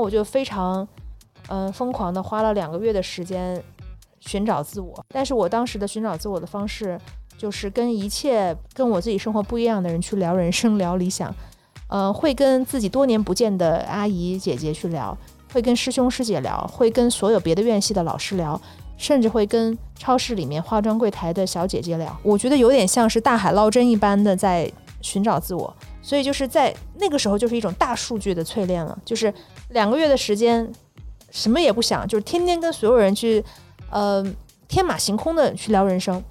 我就非常，嗯，疯狂的花了两个月的时间寻找自我。但是我当时的寻找自我的方式，就是跟一切跟我自己生活不一样的人去聊人生、聊理想。嗯，会跟自己多年不见的阿姨姐姐去聊，会跟师兄师姐聊，会跟所有别的院系的老师聊，甚至会跟超市里面化妆柜台的小姐姐聊。我觉得有点像是大海捞针一般的在寻找自我。所以就是在那个时候，就是一种大数据的淬炼了。就是两个月的时间，什么也不想，就是天天跟所有人去，呃，天马行空的去聊人生。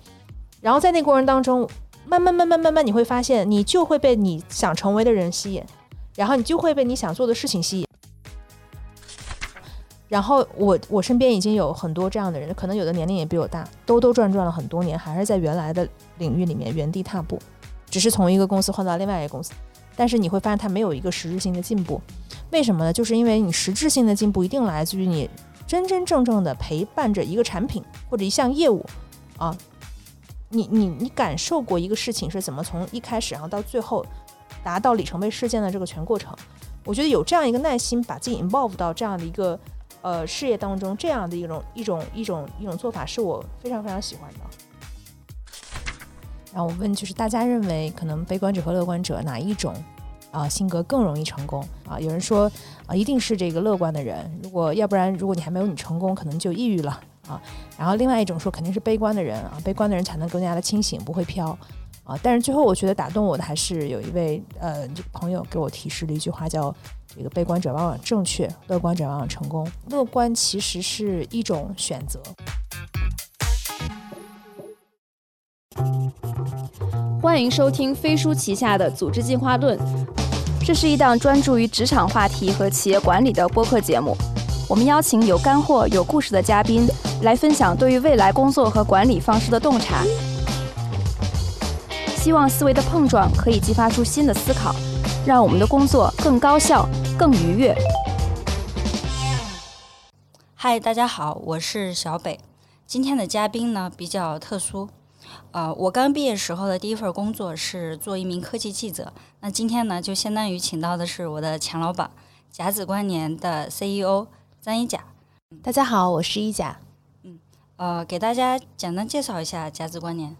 然后在那过程当中，慢慢慢慢慢慢，你会发现，你就会被你想成为的人吸引，然后你就会被你想做的事情吸引。然后我我身边已经有很多这样的人，可能有的年龄也比我大，兜兜转转了很多年，还是在原来的领域里面原地踏步，只是从一个公司换到另外一个公司。但是你会发现它没有一个实质性的进步，为什么呢？就是因为你实质性的进步一定来自于你真真正正的陪伴着一个产品或者一项业务，啊，你你你感受过一个事情是怎么从一开始然后到最后达到里程碑事件的这个全过程？我觉得有这样一个耐心，把自己 involve 到这样的一个呃事业当中，这样的一种一种一种一种做法，是我非常非常喜欢的。然后我问，就是大家认为可能悲观者和乐观者哪一种啊性格更容易成功啊？有人说啊，一定是这个乐观的人，如果要不然，如果你还没有你成功，可能就抑郁了啊。然后另外一种说，肯定是悲观的人啊，悲观的人才能更加的清醒，不会飘啊。但是最后我觉得打动我的还是有一位呃这朋友给我提示的一句话，叫这个悲观者往往正确，乐观者往往成功。乐观其实是一种选择。欢迎收听飞书旗下的《组织进化论》，这是一档专注于职场话题和企业管理的播客节目。我们邀请有干货、有故事的嘉宾来分享对于未来工作和管理方式的洞察，希望思维的碰撞可以激发出新的思考，让我们的工作更高效、更愉悦。嗨，大家好，我是小北。今天的嘉宾呢比较特殊。呃，我刚毕业时候的第一份工作是做一名科技记者。那今天呢，就相当于请到的是我的前老板，甲子关年的 CEO 张一甲。大家好，我是一甲。嗯，呃，给大家简单介绍一下甲子关年。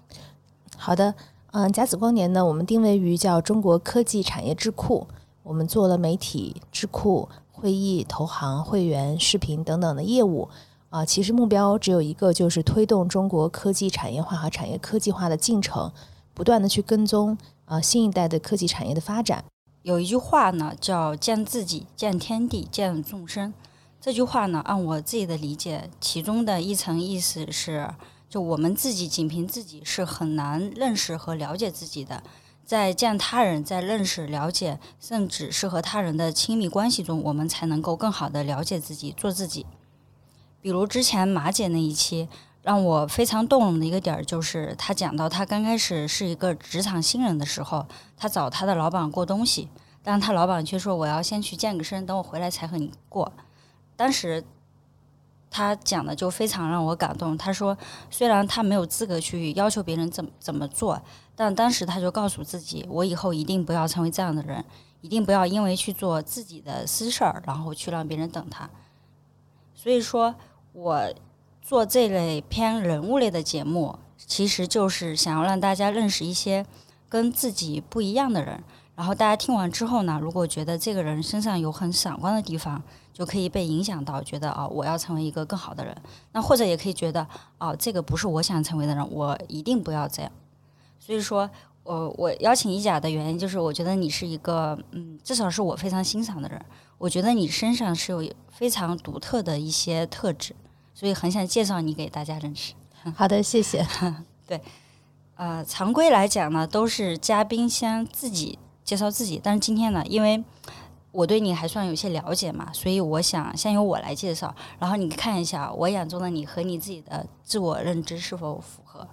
好的，嗯，甲子光年呢，我们定位于叫中国科技产业智库，我们做了媒体、智库、会议、投行、会员、视频等等的业务。啊，其实目标只有一个，就是推动中国科技产业化和产业科技化的进程，不断的去跟踪啊新一代的科技产业的发展。有一句话呢，叫“见自己，见天地，见众生”。这句话呢，按我自己的理解，其中的一层意思是，就我们自己仅凭自己是很难认识和了解自己的，在见他人、在认识、了解，甚至是和他人的亲密关系中，我们才能够更好的了解自己，做自己。比如之前马姐那一期，让我非常动容的一个点儿，就是她讲到她刚开始是一个职场新人的时候，她找她的老板过东西，但她老板却说我要先去健个身，等我回来才和你过。当时她讲的就非常让我感动。她说，虽然她没有资格去要求别人怎么怎么做，但当时她就告诉自己，我以后一定不要成为这样的人，一定不要因为去做自己的私事儿，然后去让别人等他。所以说，我做这类偏人物类的节目，其实就是想要让大家认识一些跟自己不一样的人。然后大家听完之后呢，如果觉得这个人身上有很闪光的地方，就可以被影响到，觉得哦，我要成为一个更好的人。那或者也可以觉得，哦，这个不是我想成为的人，我一定不要这样。所以说，我我邀请一甲的原因，就是我觉得你是一个，嗯，至少是我非常欣赏的人。我觉得你身上是有非常独特的一些特质，所以很想介绍你给大家认识。好的，谢谢。对，呃，常规来讲呢，都是嘉宾先自己介绍自己，但是今天呢，因为我对你还算有些了解嘛，所以我想先由我来介绍，然后你看一下我眼中的你和你自己的自我认知是否符合。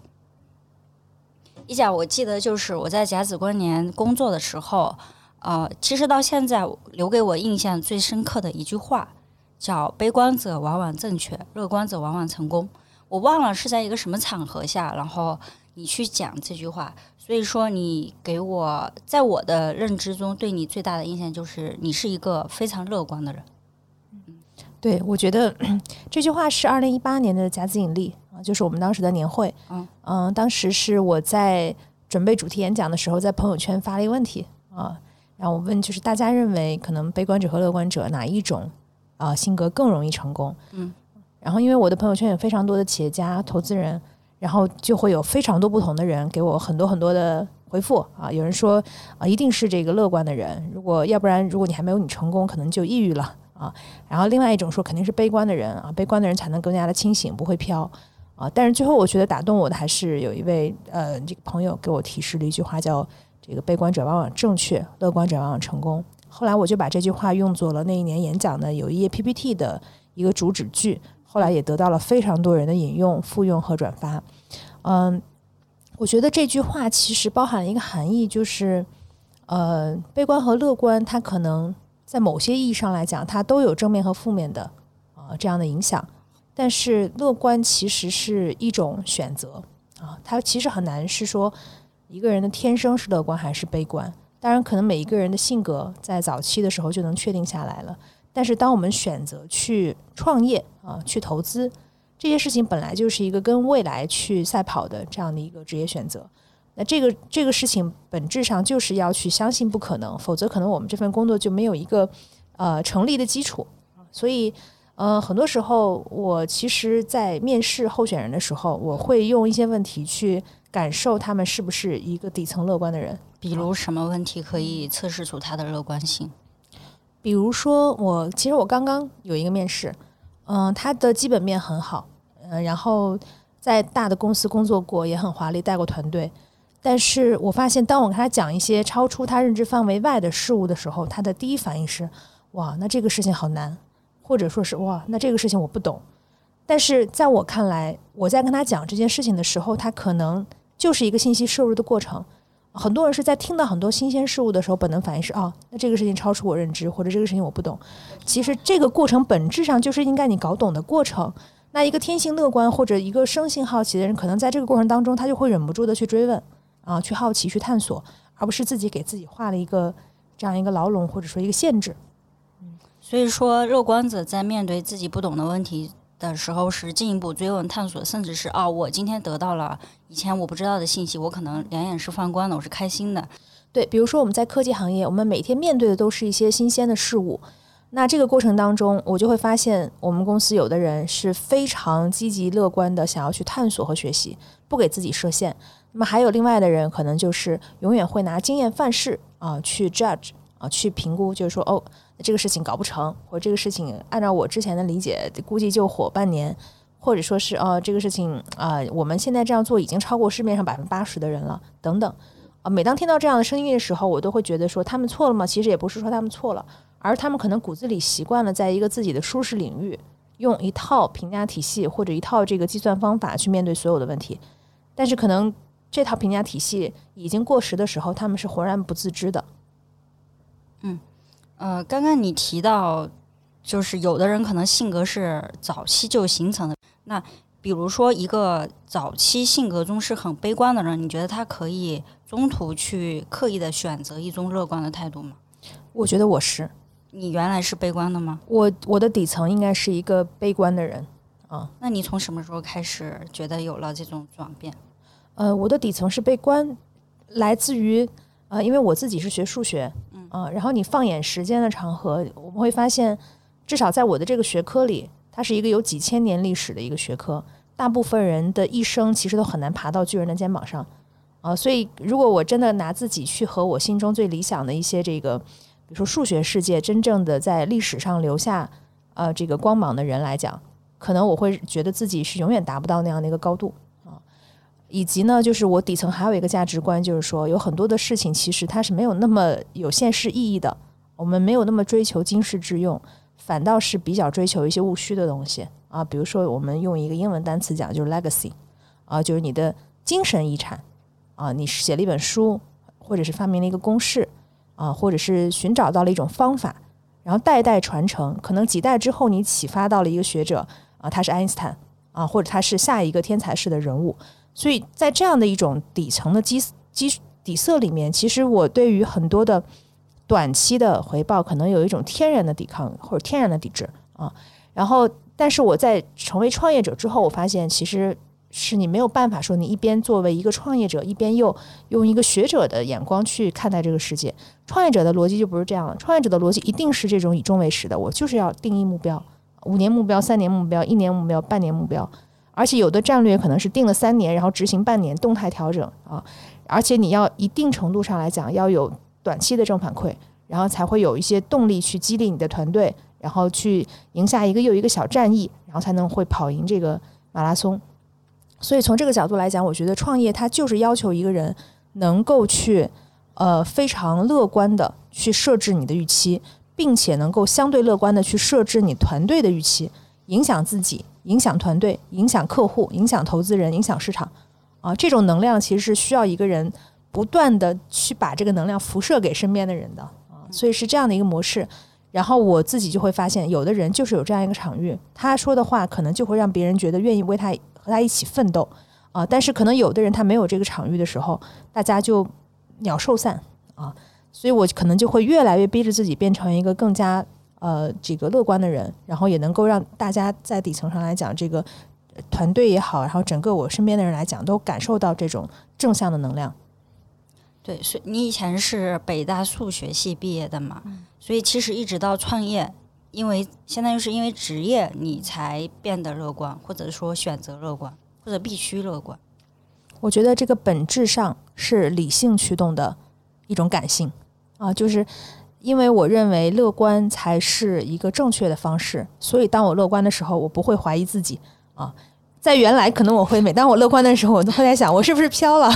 一甲，我记得就是我在甲子关联工作的时候。呃，其实到现在留给我印象最深刻的一句话，叫“悲观者往往正确，乐观者往往成功”。我忘了是在一个什么场合下，然后你去讲这句话。所以说，你给我在我的认知中对你最大的印象就是你是一个非常乐观的人。嗯对，我觉得 这句话是二零一八年的夹子引力啊，就是我们当时的年会。嗯当时是我在准备主题演讲的时候，在朋友圈发了一个问题啊，然后我问就是大家认为可能悲观者和乐观者哪一种啊性格更容易成功？嗯，然后因为我的朋友圈有非常多的企业家、投资人，然后就会有非常多不同的人给我很多很多的回复啊，有人说啊一定是这个乐观的人，如果要不然如果你还没有你成功，可能就抑郁了。啊，然后另外一种说肯定是悲观的人啊，悲观的人才能更加的清醒，不会飘啊。但是最后我觉得打动我的还是有一位呃这个朋友给我提示了一句话，叫这个悲观者往往正确，乐观者往往成功。后来我就把这句话用作了那一年演讲的有一页 PPT 的一个主旨句，后来也得到了非常多人的引用、复用和转发。嗯，我觉得这句话其实包含了一个含义，就是呃，悲观和乐观它可能。在某些意义上来讲，它都有正面和负面的啊这样的影响。但是乐观其实是一种选择啊，它其实很难是说一个人的天生是乐观还是悲观。当然，可能每一个人的性格在早期的时候就能确定下来了。但是，当我们选择去创业啊，去投资这些事情，本来就是一个跟未来去赛跑的这样的一个职业选择。那这个这个事情本质上就是要去相信不可能，否则可能我们这份工作就没有一个呃成立的基础。所以，呃，很多时候我其实，在面试候选人的时候，我会用一些问题去感受他们是不是一个底层乐观的人。比如什么问题可以测试出他的乐观性？比如说，我其实我刚刚有一个面试，嗯、他的基本面很好，嗯、然后在大的公司工作过，也很华丽，带过团队。但是我发现，当我跟他讲一些超出他认知范围外的事物的时候，他的第一反应是：哇，那这个事情好难，或者说是哇，那这个事情我不懂。但是在我看来，我在跟他讲这件事情的时候，他可能就是一个信息摄入的过程。很多人是在听到很多新鲜事物的时候，本能反应是：哦，那这个事情超出我认知，或者这个事情我不懂。其实这个过程本质上就是应该你搞懂的过程。那一个天性乐观或者一个生性好奇的人，可能在这个过程当中，他就会忍不住的去追问。啊，去好奇，去探索，而不是自己给自己画了一个这样一个牢笼，或者说一个限制。嗯所以说，乐观者在面对自己不懂的问题的时候，是进一步追问、探索，甚至是啊，我今天得到了以前我不知道的信息，我可能两眼是放光的，我是开心的。对，比如说我们在科技行业，我们每天面对的都是一些新鲜的事物。那这个过程当中，我就会发现，我们公司有的人是非常积极乐观的，想要去探索和学习，不给自己设限。那么还有另外的人，可能就是永远会拿经验范式啊去 judge 啊去评估，就是说哦，这个事情搞不成，或者这个事情按照我之前的理解，估计就火半年，或者说是哦，这个事情啊、我们现在这样做已经超过市面上百分之八十的人了，等等啊。每当听到这样的声音的时候，我都会觉得说他们错了吗？其实也不是说他们错了，而他们可能骨子里习惯了在一个自己的舒适领域，用一套评价体系或者一套这个计算方法去面对所有的问题，但是可能。这套评价体系已经过时的时候，他们是浑然不自知的。嗯呃，刚刚你提到，就是有的人可能性格是早期就形成的。那比如说，一个早期性格中是很悲观的人，你觉得他可以中途去刻意的选择一种乐观的态度吗？我觉得我是，你原来是悲观的吗？我我的底层应该是一个悲观的人啊。那你从什么时候开始觉得有了这种转变？呃，我的底层是悲观，来自于呃，因为我自己是学数学，嗯啊、然后你放眼时间的长河，我们会发现，至少在我的这个学科里，它是一个有几千年历史的一个学科，大部分人的一生其实都很难爬到巨人的肩膀上，啊、所以如果我真的拿自己去和我心中最理想的一些这个，比如说数学世界真正的在历史上留下呃这个光芒的人来讲，可能我会觉得自己是永远达不到那样的一个高度啊。以及呢，就是我底层还有一个价值观，就是说有很多的事情其实它是没有那么有现实意义的，我们没有那么追求经世致用，反倒是比较追求一些务虚的东西。啊。比如说，我们用一个英文单词讲，就是 legacy 啊，就是你的精神遗产。啊，你写了一本书，或者是发明了一个公式。啊，或者是寻找到了一种方法，然后代代传承，可能几代之后你启发到了一个学者啊，他是爱因斯坦。啊，或者他是下一个天才式的人物。所以在这样的一种底层的基基底色里面，其实我对于很多的短期的回报，可能有一种天然的抵抗或者天然的抵制啊。然后，但是我在成为创业者之后，我发现其实是你没有办法说你一边作为一个创业者，一边又用一个学者的眼光去看待这个世界。创业者的逻辑就不是这样了，创业者的逻辑一定是这种以终为始的，我就是要定义目标，五年目标、三年目标、一年目标、半年目标，而且有的战略可能是定了三年，然后执行半年，动态调整啊，而且你要一定程度上来讲要有短期的正反馈，然后才会有一些动力去激励你的团队。然后去赢下一个又一个小战役，然后才能会跑赢这个马拉松。所以从这个角度来讲，我觉得创业它就是要求一个人能够去呃非常乐观的去设置你的预期，并且能够相对乐观的去设置你团队的预期，影响自己，影响团队，影响客户，影响投资人，影响市场啊。这种能量其实是需要一个人不断的去把这个能量辐射给身边的人的啊。所以是这样的一个模式。然后我自己就会发现，有的人就是有这样一个场域，他说的话可能就会让别人觉得愿意为他和他一起奋斗啊。但是可能有的人他没有这个场域的时候，大家就鸟兽散啊。所以我可能就会越来越逼着自己变成一个更加呃这个乐观的人，然后也能够让大家在底层上来讲，这个团队也好，然后整个我身边的人来讲，都感受到这种正向的能量。对，所以你以前是北大数学系毕业的嘛？所以其实一直到创业，因为相当于是因为职业，你才变得乐观，或者说选择乐观，或者必须乐观。我觉得这个本质上是理性驱动的一种感性啊，就是因为我认为乐观才是一个正确的方式，所以当我乐观的时候，我不会怀疑自己啊。在原来，可能我会每当我乐观的时候，我都会在想，我是不是飘了？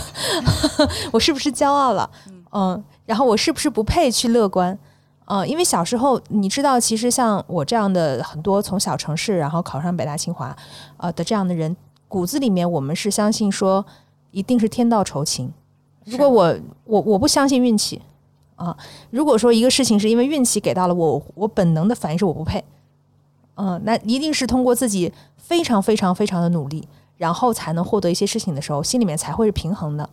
我是不是骄傲了？嗯，然后我是不是不配去乐观？嗯，因为小时候，你知道，其实像我这样的很多从小城市，然后考上北大清华，呃的这样的人，骨子里面我们是相信说，一定是天道酬勤。如果我我我不相信运气啊，如果说一个事情是因为运气给到了我，我本能的反应是我不配。嗯，那一定是通过自己。非常非常非常的努力，然后才能获得一些事情的时候，心里面才会是平衡的。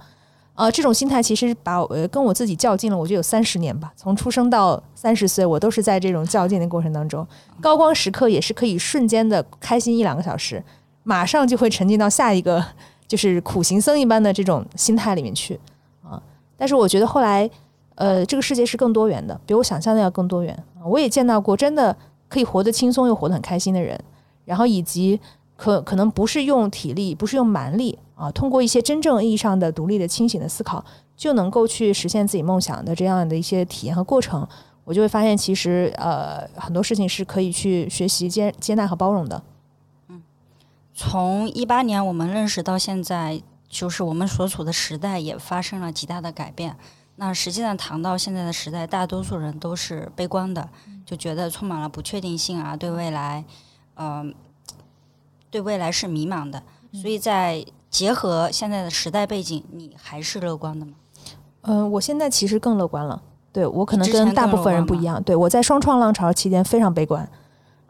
呃，这种心态其实把呃跟我自己较劲了，我觉得有三十年吧。从出生到三十岁，我都是在这种较劲的过程当中。高光时刻也是可以瞬间的开心一两个小时，马上就会沉浸到下一个就是苦行僧一般的这种心态里面去啊。但是我觉得后来，呃，这个世界是更多元的，比我想象的要更多元。我也见到过真的可以活得轻松又活得很开心的人。然后以及可可能不是用体力，不是用蛮力啊，通过一些真正意义上的独立的、清醒的思考，就能够去实现自己梦想的这样的一些体验和过程，我就会发现，其实呃很多事情是可以去学习、接接纳和包容的。嗯，从一八年我们认识到现在，就是我们所处的时代也发生了极大的改变。那实际上谈到现在的时代，大多数人都是悲观的，就觉得充满了不确定性啊，对未来。嗯，对未来是迷茫的，所以在结合现在的时代背景，你还是乐观的吗？嗯，我现在其实更乐观了。对我可能跟大部分人不一样。对我在双创浪潮期间非常悲观，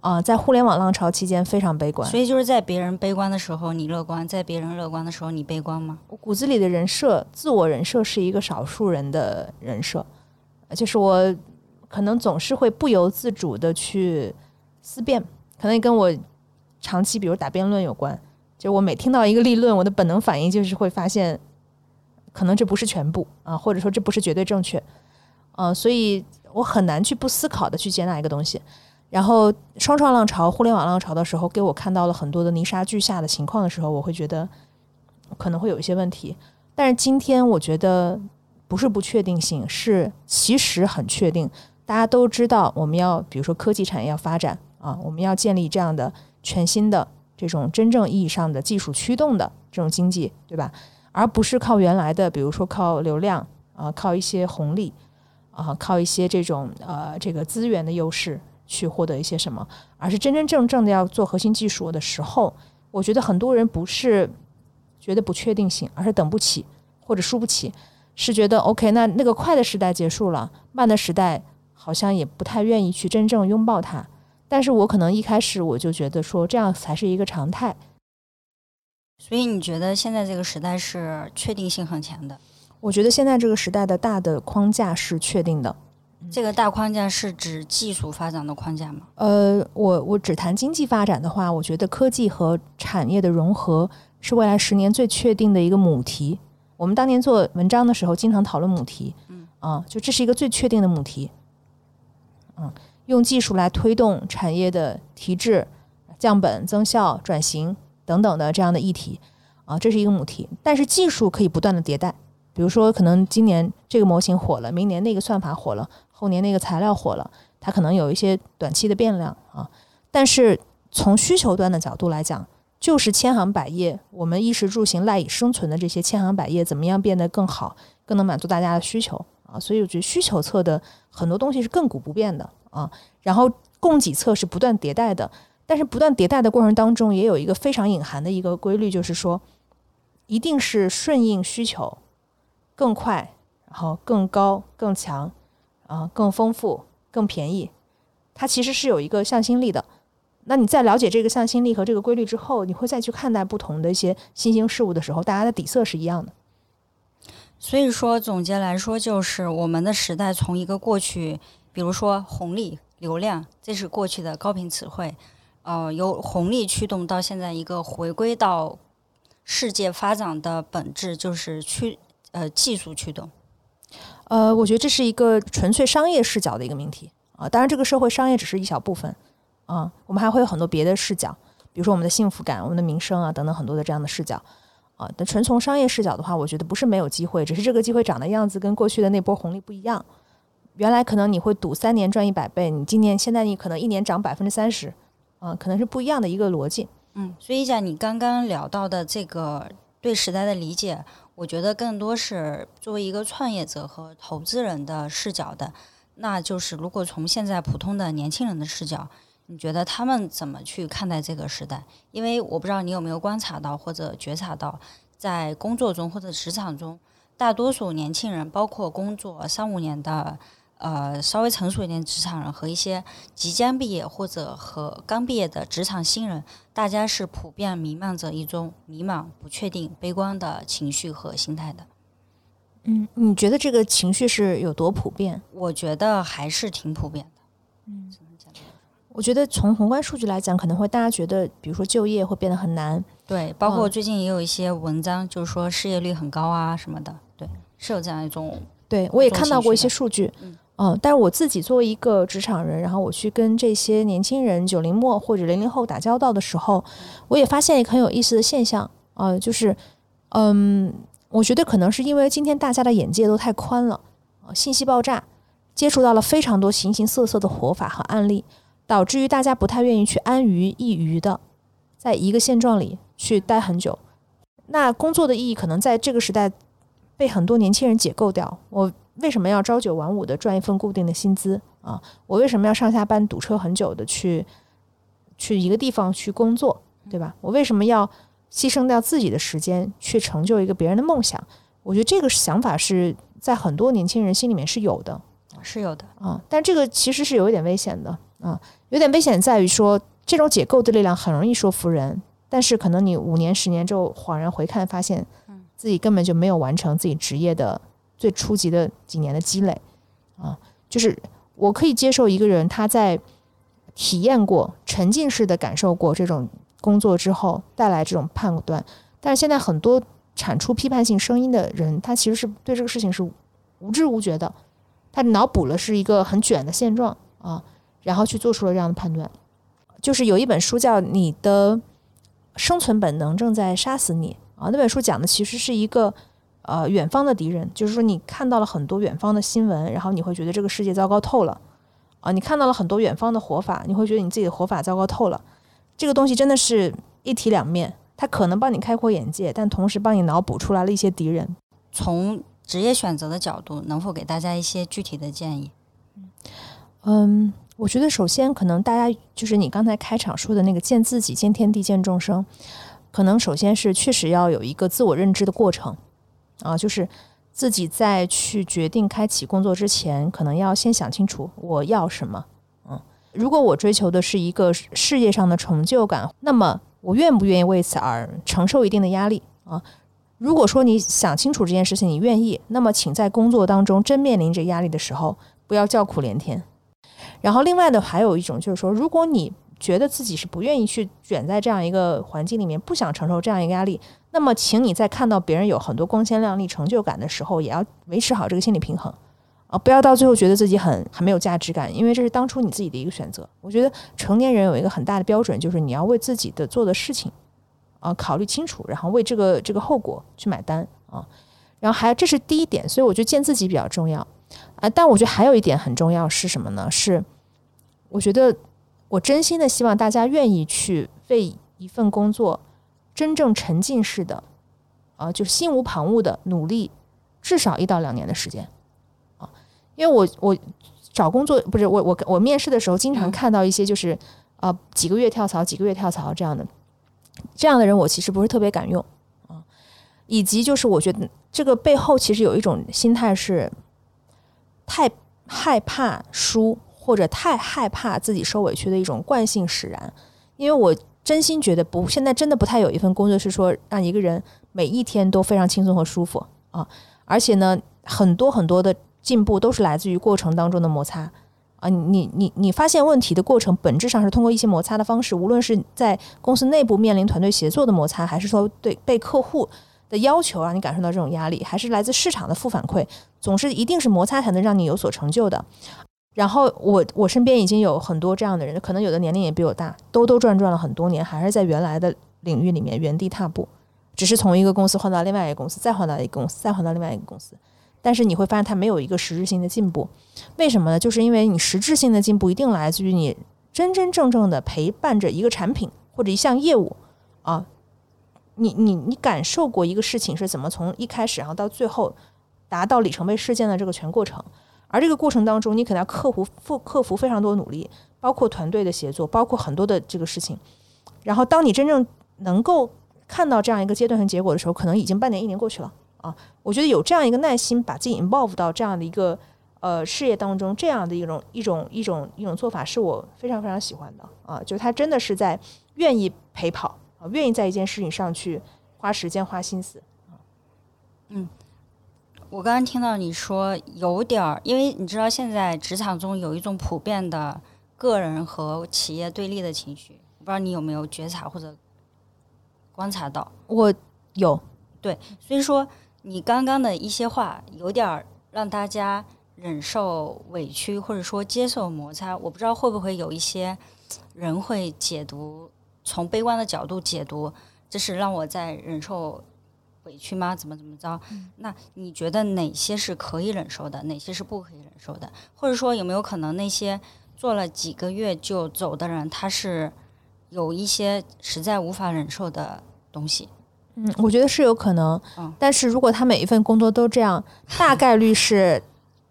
啊，在互联网浪潮期间非常悲观。所以就是在别人悲观的时候你乐观，在别人乐观的时候你悲观吗？我骨子里的人设，自我人设是一个少数人的人设，就是我可能总是会不由自主的去思辨。可能跟我长期比如打辩论有关，就我每听到一个立论，我的本能反应就是会发现，可能这不是全部啊，或者说这不是绝对正确，呃，所以我很难去不思考的去接纳一个东西。然后双创浪潮、互联网浪潮的时候，给我看到了很多的泥沙俱下的情况的时候，我会觉得可能会有一些问题。但是今天我觉得不是不确定性，是其实很确定。大家都知道，我们要比如说科技产业要发展。啊，我们要建立这样的全新的这种真正意义上的技术驱动的这种经济，对吧？而不是靠原来的，比如说靠流量啊，靠一些红利啊，靠一些这种呃这个资源的优势去获得一些什么，而是真真正正的要做核心技术的时候，我觉得很多人不是觉得不确定性，而是等不起或者输不起，是觉得 OK，那那个快的时代结束了，慢的时代好像也不太愿意去真正拥抱它。但是我可能一开始我就觉得说这样才是一个常态，所以你觉得现在这个时代是确定性很强的？我觉得现在这个时代的大的框架是确定的，这个大框架是指技术发展的框架吗？呃，我我只谈经济发展的话，我觉得科技和产业的融合是未来十年最确定的一个母题。我们当年做文章的时候，经常讨论母题，嗯啊，就这是一个最确定的母题。嗯，用技术来推动产业的提质、降本增效、转型等等的这样的议题，啊，这是一个母题。但是技术可以不断的迭代，比如说可能今年这个模型火了，明年那个算法火了。后年那个材料火了，它可能有一些短期的变量啊，但是从需求端的角度来讲，就是千行百业，我们衣食住行赖以生存的这些千行百业，怎么样变得更好，更能满足大家的需求啊？所以我觉得需求侧的很多东西是亘古不变的啊，然后供给侧是不断迭代的，但是不断迭代的过程当中，也有一个非常隐含的一个规律，就是说，一定是顺应需求更快，然后更高更强。啊，更丰富、更便宜，它其实是有一个向心力的。那你在了解这个向心力和这个规律之后，你会再去看待不同的一些新兴事物的时候，大家的底色是一样的。所以说，总结来说，就是我们的时代从一个过去，比如说红利、流量，这是过去的高频词汇，呃，由红利驱动到现在一个回归到世界发展的本质，就是驱呃技术驱动。呃，我觉得这是一个纯粹商业视角的一个命题啊。当然，这个社会商业只是一小部分啊，我们还会有很多别的视角，比如说我们的幸福感、我们的民生啊等等很多的这样的视角啊。但纯从商业视角的话，我觉得不是没有机会，只是这个机会长的样子跟过去的那波红利不一样。原来可能你会赌三年赚一百倍，你今年现在你可能一年涨百分之三十啊，可能是不一样的一个逻辑。嗯，所以讲你刚刚聊到的这个对时代的理解。我觉得更多是作为一个创业者和投资人的视角的，那就是如果从现在普通的年轻人的视角，你觉得他们怎么去看待这个时代？因为我不知道你有没有观察到或者觉察到，在工作中或者职场中，大多数年轻人，包括工作三五年的。呃，稍微成熟一点职场人和一些即将毕业或者和刚毕业的职场新人，大家是普遍弥漫着一种迷茫、不确定、悲观的情绪和心态的。嗯，你觉得这个情绪是有多普遍？我觉得还是挺普遍的。嗯，我觉得从宏观数据来讲，可能会大家觉得，比如说就业会变得很难。对，包括最近也有一些文章，就是说失业率很高啊什么的。对，是有这样一种。对，我也看到过一些数据。嗯。嗯，但是我自己作为一个职场人，然后我去跟这些年轻人九零末或者零零后打交道的时候，我也发现一个很有意思的现象啊，就是，嗯，我觉得可能是因为今天大家的眼界都太宽了，信息爆炸，接触到了非常多形形色色的活法和案例，导致于大家不太愿意去安于一隅的，在一个现状里去待很久。那工作的意义可能在这个时代被很多年轻人解构掉。我。为什么要朝九晚五的赚一份固定的薪资啊？我为什么要上下班堵车很久的去去一个地方去工作，对吧？我为什么要牺牲掉自己的时间去成就一个别人的梦想？我觉得这个想法是在很多年轻人心里面是有的，是有的啊。但这个其实是有一点危险的啊，有点危险在于说这种解构的力量很容易说服人，但是可能你五年十年之后恍然回看，发现自己根本就没有完成自己职业的。最初级的几年的积累，啊，就是我可以接受一个人他在体验过沉浸式的感受过这种工作之后带来这种判断，但是现在很多产出批判性声音的人，他其实是对这个事情是无知无觉的，他脑补了是一个很卷的现状啊，然后去做出了这样的判断。就是有一本书叫《你的生存本能正在杀死你》啊，那本书讲的其实是一个。呃，远方的敌人，就是说你看到了很多远方的新闻，然后你会觉得这个世界糟糕透了，啊，你看到了很多远方的活法，你会觉得你自己的活法糟糕透了。这个东西真的是一体两面，它可能帮你开阔眼界，但同时帮你脑补出来了一些敌人。从职业选择的角度，能否给大家一些具体的建议？嗯，我觉得首先可能大家就是你刚才开场说的那个见自己、见天地、见众生，可能首先是确实要有一个自我认知的过程。啊，就是自己在去决定开启工作之前，可能要先想清楚我要什么。嗯，如果我追求的是一个事业上的成就感，那么我愿不愿意为此而承受一定的压力啊？如果说你想清楚这件事情，你愿意，那么请在工作当中真面临着压力的时候，不要叫苦连天。然后另外的还有一种就是说，如果你觉得自己是不愿意去卷在这样一个环境里面，不想承受这样一个压力，那么请你在看到别人有很多光鲜亮丽、成就感的时候，也要维持好这个心理平衡啊，不要到最后觉得自己很很没有价值感，因为这是当初你自己的一个选择。我觉得成年人有一个很大的标准，就是你要为自己的做的事情啊考虑清楚，然后为这个这个后果去买单啊。然后还有这是第一点，所以我觉得见自己比较重要啊。但我觉得还有一点很重要是什么呢？是我觉得。我真心的希望大家愿意去为一份工作真正沉浸式的，啊，就是心无旁骛的努力，至少一到两年的时间，啊，因为我我找工作不是我我我面试的时候经常看到一些就是啊几个月跳槽几个月跳槽这样的，这样的人我其实不是特别敢用啊，以及就是我觉得这个背后其实有一种心态是太害怕输。或者太害怕自己受委屈的一种惯性使然，因为我真心觉得不，现在真的不太有一份工作是说让一个人每一天都非常轻松和舒服啊，而且呢，很多很多的进步都是来自于过程当中的摩擦啊，你你你发现问题的过程本质上是通过一些摩擦的方式，无论是在公司内部面临团队协作的摩擦，还是说对被客户的要求让你感受到这种压力，还是来自市场的负反馈，总是一定是摩擦才能让你有所成就的。然后我我身边已经有很多这样的人，可能有的年龄也比我大，兜兜转转了很多年，还是在原来的领域里面原地踏步，只是从一个公司换到另外一个公司，再换到一个公司，再换到另外一个公司。但是你会发现它没有一个实质性的进步，为什么呢？就是因为你实质性的进步一定来自于你真真正正的陪伴着一个产品或者一项业务啊，你你你感受过一个事情是怎么从一开始然后到最后达到里程碑事件的这个全过程。而这个过程当中，你可能要克服、克克服非常多努力，包括团队的协作，包括很多的这个事情。然后，当你真正能够看到这样一个阶段性结果的时候，可能已经半年、一年过去了啊。我觉得有这样一个耐心，把自己 involve 到这样的一个呃事业当中，这样的一种一种一种一种做法，是我非常非常喜欢的啊。就他真的是在愿意陪跑啊，愿意在一件事情上去花时间、花心思。嗯。我刚刚听到你说有点儿，因为你知道现在职场中有一种普遍的个人和企业对立的情绪，我不知道你有没有觉察或者观察到？我有，对，所以说你刚刚的一些话有点儿让大家忍受委屈或者说接受摩擦，我不知道会不会有一些人会解读，从悲观的角度解读，这是让我在忍受。委屈吗？怎么怎么着？那你觉得哪些是可以忍受的，哪些是不可以忍受的？或者说有没有可能那些做了几个月就走的人，他是有一些实在无法忍受的东西？嗯，我觉得是有可能。嗯，但是如果他每一份工作都这样，大概率是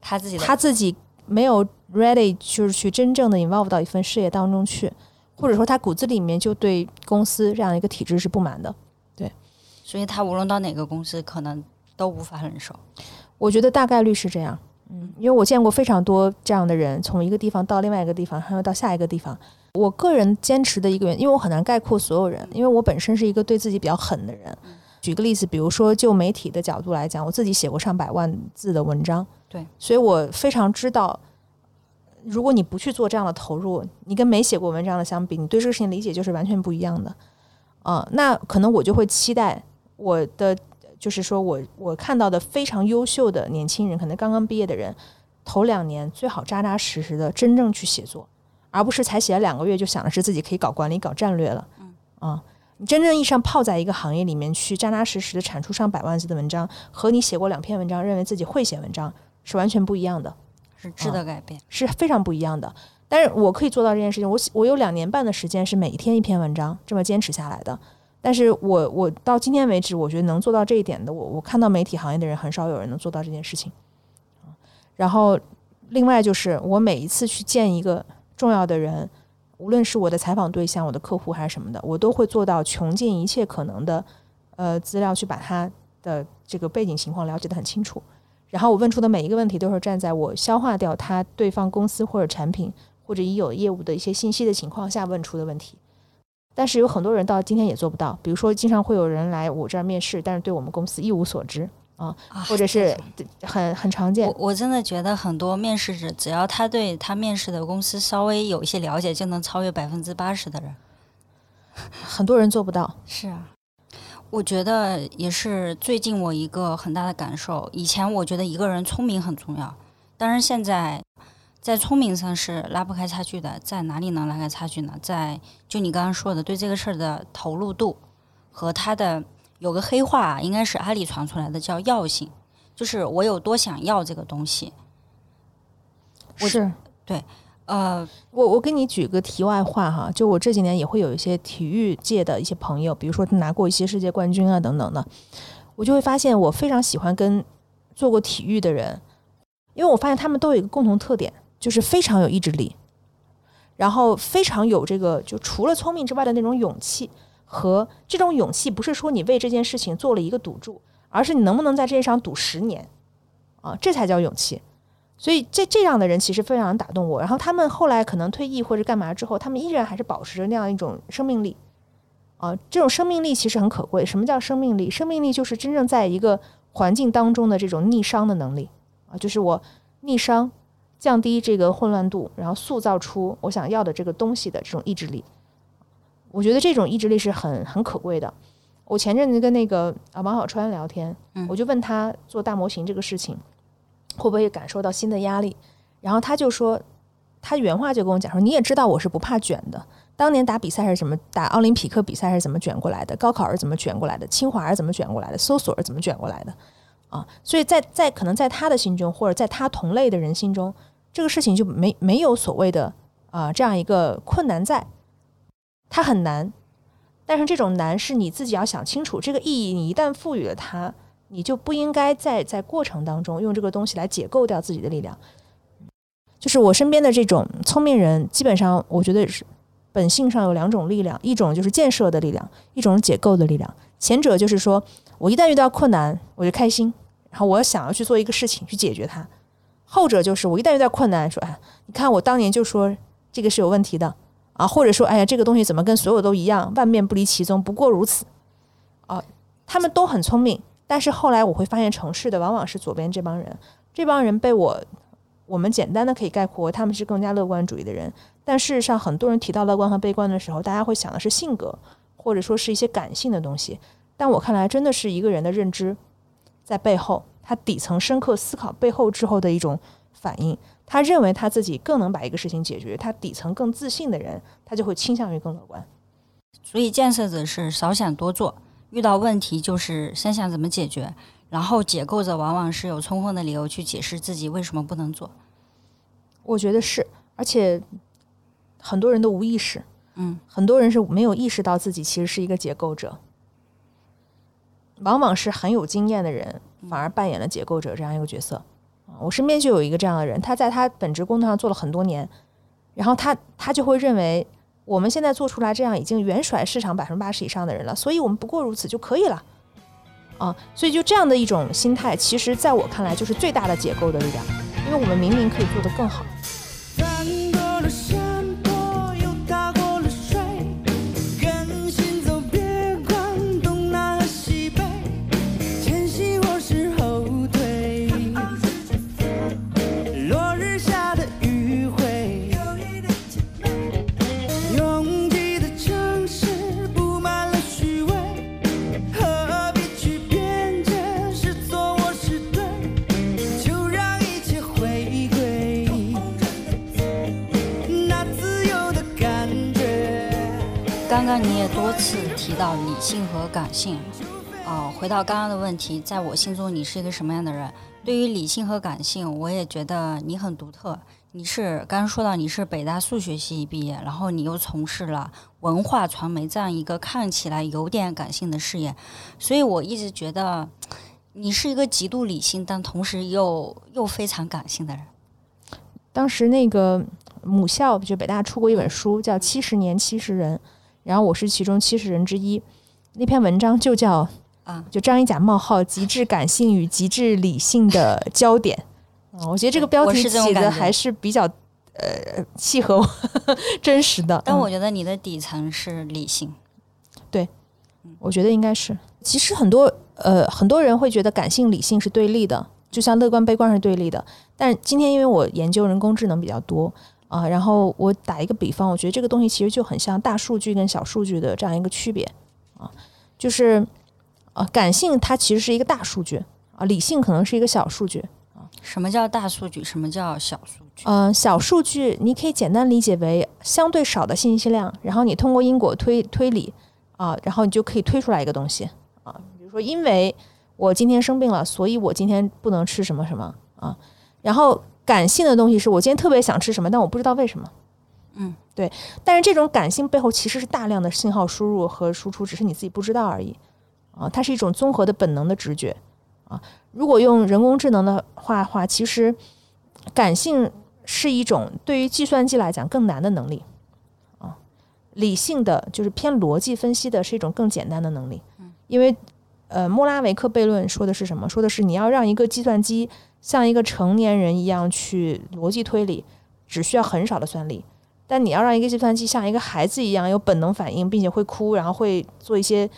他自己他自己没有 ready，就是去真正的 involve 到一份事业当中去，或者说他骨子里面就对公司这样一个体制是不满的。所以他无论到哪个公司，可能都无法忍受。我觉得大概率是这样，嗯，因为我见过非常多这样的人，从一个地方到另外一个地方，还有到下一个地方。我个人坚持的一个原因，因为我很难概括所有人，因为我本身是一个对自己比较狠的人。举个例子，比如说就媒体的角度来讲，我自己写过上百万字的文章，对，所以我非常知道，如果你不去做这样的投入，你跟没写过文章的相比，你对这个事情理解就是完全不一样的。啊，那可能我就会期待。我的就是说，我我看到的非常优秀的年轻人，可能刚刚毕业的人，头两年最好扎扎实实的真正去写作，而不是才写了两个月就想的是自己可以搞管理、搞战略了。嗯啊，你真正意义上泡在一个行业里面去扎扎实实的产出上百万字的文章，和你写过两篇文章认为自己会写文章是完全不一样的，是质的改变，是非常不一样的。但是我可以做到这件事情，我我有两年半的时间是每一天一篇文章这么坚持下来的。但是我我到今天为止，我觉得能做到这一点的，我我看到媒体行业的人很少有人能做到这件事情。然后另外就是我每一次去见一个重要的人，无论是我的采访对象、我的客户还是什么的，我都会做到穷尽一切可能的呃资料去把他的这个背景情况了解的很清楚。然后我问出的每一个问题都是站在我消化掉他对方公司或者产品或者已有业务的一些信息的情况下问出的问题。但是有很多人到今天也做不到，比如说经常会有人来我这儿面试，但是对我们公司一无所知啊，啊或者是很很常见我。我真的觉得很多面试者，只要他对他面试的公司稍微有一些了解，就能超越百分之八十的人。很多人做不到。是啊，我觉得也是最近我一个很大的感受。以前我觉得一个人聪明很重要，但是现在在聪明上是拉不开差距的。在哪里能拉开差距呢？在就你刚刚说的对这个事儿的投入度和他的有个黑话，应该是阿里传出来的，叫要性，就是我有多想要这个东西。我是呃，我我给你举个题外话哈，就我这几年也会有一些体育界的一些朋友，比如说拿过一些世界冠军啊等等的，我就会发现我非常喜欢跟做过体育的人，因为我发现他们都有一个共同特点，就是非常有意志力，然后非常有这个就除了聪明之外的那种勇气和这种勇气，不是说你为这件事情做了一个赌注，而是你能不能在这件事上赌十年啊，这才叫勇气。所以这这样的人其实非常打动我。然后他们后来可能退役或者干嘛之后，他们依然还是保持着那样一种生命力啊，这种生命力其实很可贵。什么叫生命力？生命力就是真正在一个环境当中的这种逆商的能力啊，就是我逆商，降低这个混乱度，然后塑造出我想要的这个东西的这种意志力。我觉得这种意志力是很很可贵的。我前阵子跟那个啊王小川聊天，嗯我就问他做大模型这个事情会不会感受到新的压力，然后他就说，他原话就跟我讲说，你也知道我是不怕卷的。当年打比赛是怎么打奥林匹克比赛是怎么卷过来的，高考是怎么卷过来的，清华是怎么卷过来的，搜索是怎么卷过来的啊？所以在在可能在他的心中，或者在他同类的人心中，这个事情就没没有所谓的啊、这样一个困难在，它很难，但是这种难是你自己要想清楚这个意义，你一旦赋予了它，你就不应该在在过程当中用这个东西来解构掉自己的力量。就是我身边的这种聪明人，基本上我觉得是本性上有两种力量，一种就是建设的力量，一种是解构的力量。前者就是说我一旦遇到困难，我就开心，然后我想要去做一个事情去解决它；后者就是我一旦遇到困难，说哎，你看我当年就说这个是有问题的啊，或者说哎呀这个东西怎么跟所有都一样，万变不离其宗，不过如此啊。他们都很聪明，但是后来我会发现，城市的往往是左边这帮人，这帮人被我我们简单的可以概括为，他们是更加乐观主义的人。但事实上，很多人提到乐观和悲观的时候，大家会想的是性格，或者说是一些感性的东西。但我看来，真的是一个人的认知在背后，他底层深刻思考背后之后的一种反应。他认为他自己更能把一个事情解决，他底层更自信的人，他就会倾向于更乐观。所以建设者是少想多做，遇到问题就是先想怎么解决，然后解构者往往是有充分的理由去解释自己为什么不能做。我觉得是，而且很多人都无意识，嗯，很多人是没有意识到自己其实是一个解构者，往往是很有经验的人反而扮演了解构者这样一个角色。我身边就有一个这样的人，他在他本职工作上做了很多年，然后他他就会认为我们现在做出来这样已经远甩市场百分之八十以上的人了，所以我们不过如此就可以了。啊，所以就这样的一种心态，其实在我看来就是最大的解构的力量，因为我们明明可以做得更好。刚刚你也多次提到理性和感性，哦、回到刚刚的问题，在我心中你是一个什么样的人？对于理性和感性，我也觉得你很独特。你是刚刚说到你是北大数学系毕业，然后你又从事了文化传媒这样一个看起来有点感性的事业，所以我一直觉得你是一个极度理性，但同时又又非常感性的人。当时那个母校就北大出过一本书，叫《七十年七十人》，然后我是其中七十人之一。那篇文章就叫啊就张一甲冒号极致感性与极致理性的焦点。啊，我觉得这个标题起的还是比较呃契合我 真实的。嗯但我觉得你的底层是理性。对我觉得应该是，其实很多呃，很多人会觉得感性理性是对立的，就像乐观悲观是对立的。但今天因为我研究人工智能比较多啊、然后我打一个比方，我觉得这个东西其实就很像大数据跟小数据的这样一个区别啊，就是呃，感性它其实是一个大数据啊，理性可能是一个小数据啊。什么叫大数据？什么叫小数据？嗯、小数据你可以简单理解为相对少的信息量，然后你通过因果推推理啊，然后你就可以推出来一个东西啊。比如说，因为我今天生病了，所以我今天不能吃什么什么啊。然后感性的东西是我今天特别想吃什么，但我不知道为什么。嗯，对。但是这种感性背后其实是大量的信号输入和输出，只是你自己不知道而已啊。它是一种综合的本能的直觉啊。如果用人工智能的话话，其实感性是一种对于计算机来讲更难的能力啊，理性的就是偏逻辑分析的是一种更简单的能力。因为呃，莫拉维克悖论说的是什么？说的是你要让一个计算机像一个成年人一样去逻辑推理，只需要很少的算力。但你要让一个计算机像一个孩子一样有本能反应，并且会哭，然后会做一些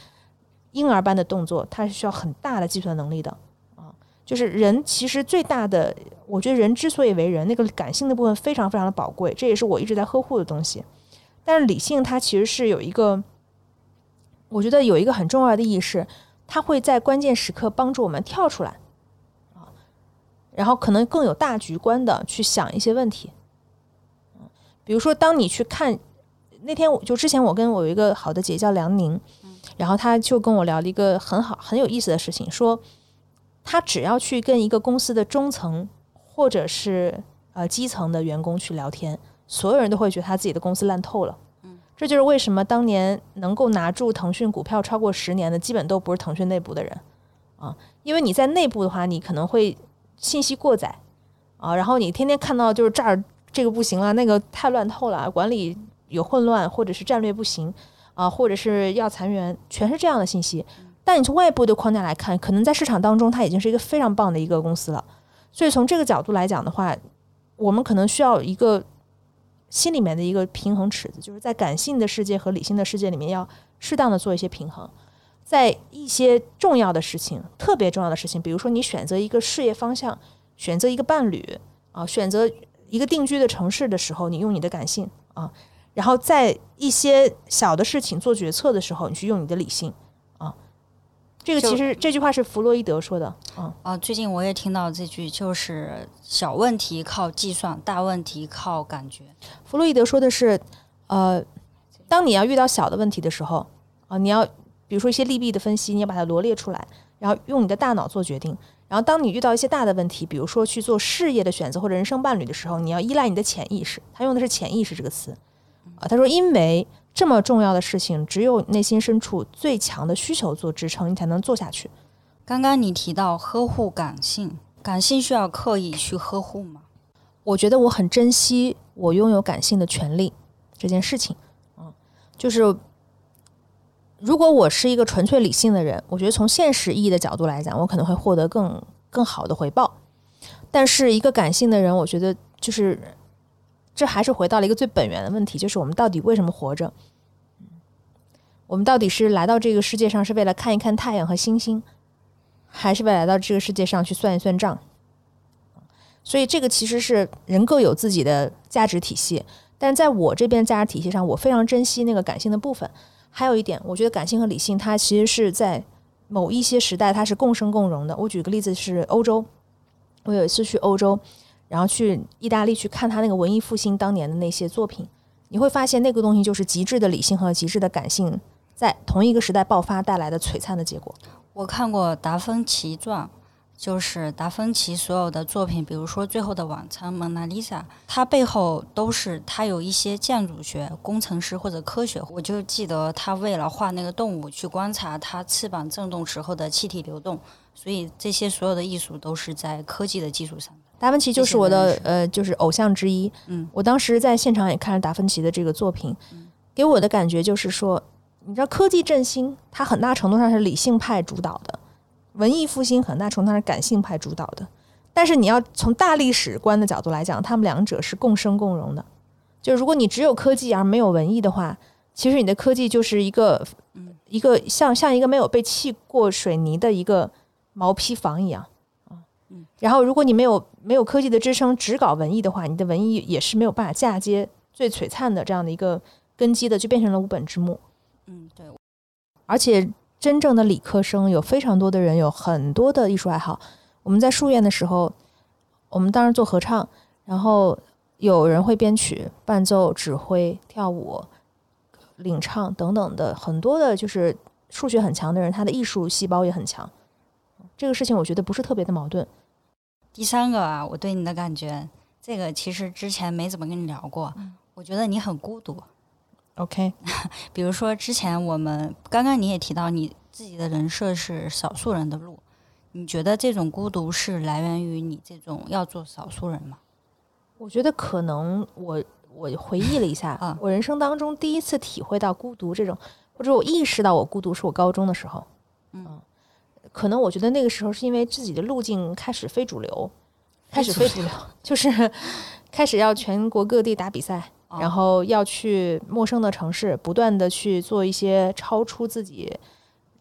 婴儿般的动作，它是需要很大的计算能力的。啊就是人其实最大的，我觉得人之所以为人，那个感性的部分非常非常的宝贵，这也是我一直在呵护的东西。但是理性它其实是有一个，我觉得有一个很重要的意识，它会在关键时刻帮助我们跳出来，然后可能更有大局观的去想一些问题。嗯比如说，当你去看那天我就之前我跟我有一个好的姐叫梁宁，然后她就跟我聊了一个很好很有意思的事情，说。她只要去跟一个公司的中层或者是呃基层的员工去聊天，所有人都会觉得他自己的公司烂透了。这就是为什么当年能够拿住腾讯股票超过十年的，基本都不是腾讯内部的人啊。因为你在内部的话，你可能会信息过载啊，然后你天天看到就是这儿这个不行了，那个太乱透了，管理有混乱，或者是战略不行啊，或者是要裁员，全是这样的信息。但你从外部的框架来看，可能在市场当中，它已经是一个非常棒的一个公司了。所以从这个角度来讲的话，我们可能需要一个心里面的一个平衡尺子，就是在感性的世界和理性的世界里面，要适当的做一些平衡。在一些重要的事情，特别重要的事情，比如说你选择一个事业方向，选择一个伴侣啊，选择一个定居的城市的时候，你用你的感性啊；然后在一些小的事情做决策的时候，你去用你的理性啊。这个其实这句话是弗洛伊德说的，嗯，啊，最近我也听到这句，就是小问题靠计算，大问题靠感觉。弗洛伊德说的是，呃，当你要遇到小的问题的时候，啊、你要比如说一些利弊的分析，你要把它罗列出来，然后用你的大脑做决定。然后当你遇到一些大的问题，比如说去做事业的选择或者人生伴侣的时候，你要依赖你的潜意识。他用的是潜意识这个词，啊，他说因为这么重要的事情，只有内心深处最强的需求做支撑，你才能做下去。刚刚你提到呵护感性，感性需要刻意去呵护吗？我觉得我很珍惜我拥有感性的权利这件事情。嗯，就是如果我是一个纯粹理性的人，我觉得从现实意义的角度来讲，我可能会获得更更好的回报。但是一个感性的人，我觉得就是这还是回到了一个最本源的问题，就是我们到底为什么活着？我们到底是来到这个世界上是为了看一看太阳和星星，还是为了来到这个世界上去算一算账？所以这个其实是人各有自己的价值体系，但在我这边价值体系上，我非常珍惜那个感性的部分。还有一点，我觉得感性和理性它其实是在某一些时代它是共生共荣的。我举个例子是欧洲，我有一次去欧洲，然后去意大利去看他那个文艺复兴当年的那些作品，你会发现那个东西就是极致的理性和极致的感性在同一个时代爆发带来的璀璨的结果。我看过达芬奇传，就是达芬奇所有的作品，比如说《最后的晚餐》《蒙娜丽莎》，它背后都是他有一些建筑学、工程师或者科学。我就记得他为了画那个动物，去观察它翅膀振动时候的气体流动，所以这些所有的艺术都是在科技的基础上。达芬奇就是我的呃，就是偶像之一。嗯，我当时在现场也看了达芬奇的这个作品，给我的感觉就是说，你知道科技振兴，它很大程度上是理性派主导的，文艺复兴很大程度上是感性派主导的。但是你要从大历史观的角度来讲，他们两者是共生共荣的。就是如果你只有科技而没有文艺的话，其实你的科技就是一个嗯一个像像一个没有被砌过水泥的一个毛坯房一样啊嗯。然后，如果你没有没有科技的支撑，只搞文艺的话，你的文艺也是没有办法嫁接最璀璨的这样的一个根基的，就变成了无本之木。嗯，对，而且真正的理科生有非常多的人有很多的艺术爱好。我们在书院的时候，我们当时做合唱，然后有人会编曲、伴奏、指挥、跳舞、领唱等等的，很多的就是数学很强的人，他的艺术细胞也很强。这个事情我觉得不是特别的矛盾。第三个啊，我对你的感觉，这个其实之前没怎么跟你聊过。我觉得你很孤独。OK，比如说之前我们刚刚你也提到你自己的人设是少数人的路，你觉得这种孤独是来源于你这种要做少数人吗？我觉得可能我我回忆了一下，啊我人生当中第一次体会到孤独这种，或者我意识到我孤独是我高中的时候。嗯可能我觉得那个时候是因为自己的路径开始非主流，开始非主流，就是 开始要全国各地打比赛，哦然后要去陌生的城市，不断的去做一些超出自己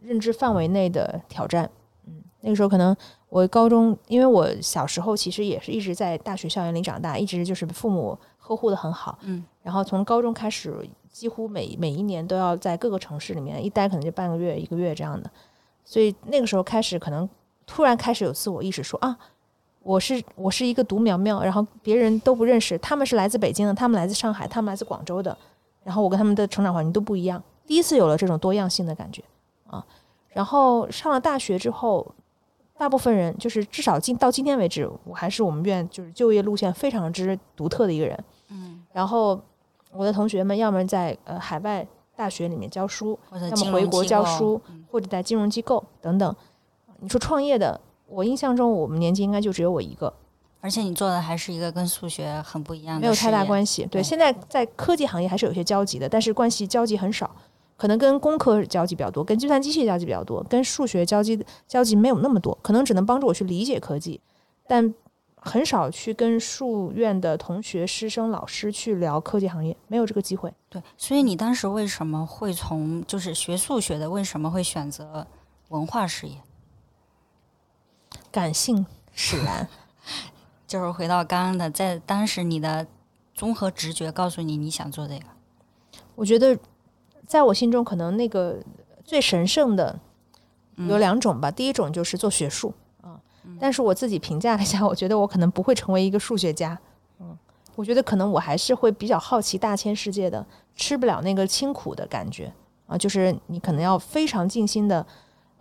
认知范围内的挑战。嗯，那个时候可能我高中，因为我小时候其实也是一直在大学校园里长大，一直就是父母呵护的很好。嗯，然后从高中开始，几乎每每一年都要在各个城市里面一待，可能就半个月、一个月这样的。所以那个时候开始，可能突然开始有自我意识说，啊，我是我是一个独苗苗，然后别人都不认识，他们是来自北京的，他们来自上海，他们来自广州的，然后我跟他们的成长环境都不一样，第一次有了这种多样性的感觉啊。然后上了大学之后，大部分人就是至少今到今天为止，我还是我们院就是就业路线非常之独特的一个人。嗯，然后我的同学们要么在呃海外大学里面教书，或者要么回国教书嗯或者在金融机构等等。你说创业的，我印象中我们年级应该就只有我一个，而且你做的还是一个跟数学很不一样的，没有太大关系。对，对现在在科技行业还是有些交集的，但是关系交集很少，可能跟工科交集比较多，跟计算机系交集比较多，跟数学交集交集没有那么多，可能只能帮助我去理解科技，但很少去跟数院的同学、师生、老师去聊科技行业，没有这个机会。对，所以你当时为什么会从就是学数学的，为什么会选择文化事业？感性使然。就是回到刚刚的，在当时你的综合直觉告诉你你想做这个，我觉得，在我心中，可能那个最神圣的有两种吧。第一种就是做学术啊，但是我自己评价了一下，我觉得我可能不会成为一个数学家。嗯，我觉得可能我还是会比较好奇大千世界的，吃不了那个清苦的感觉啊，就是你可能要非常尽心的。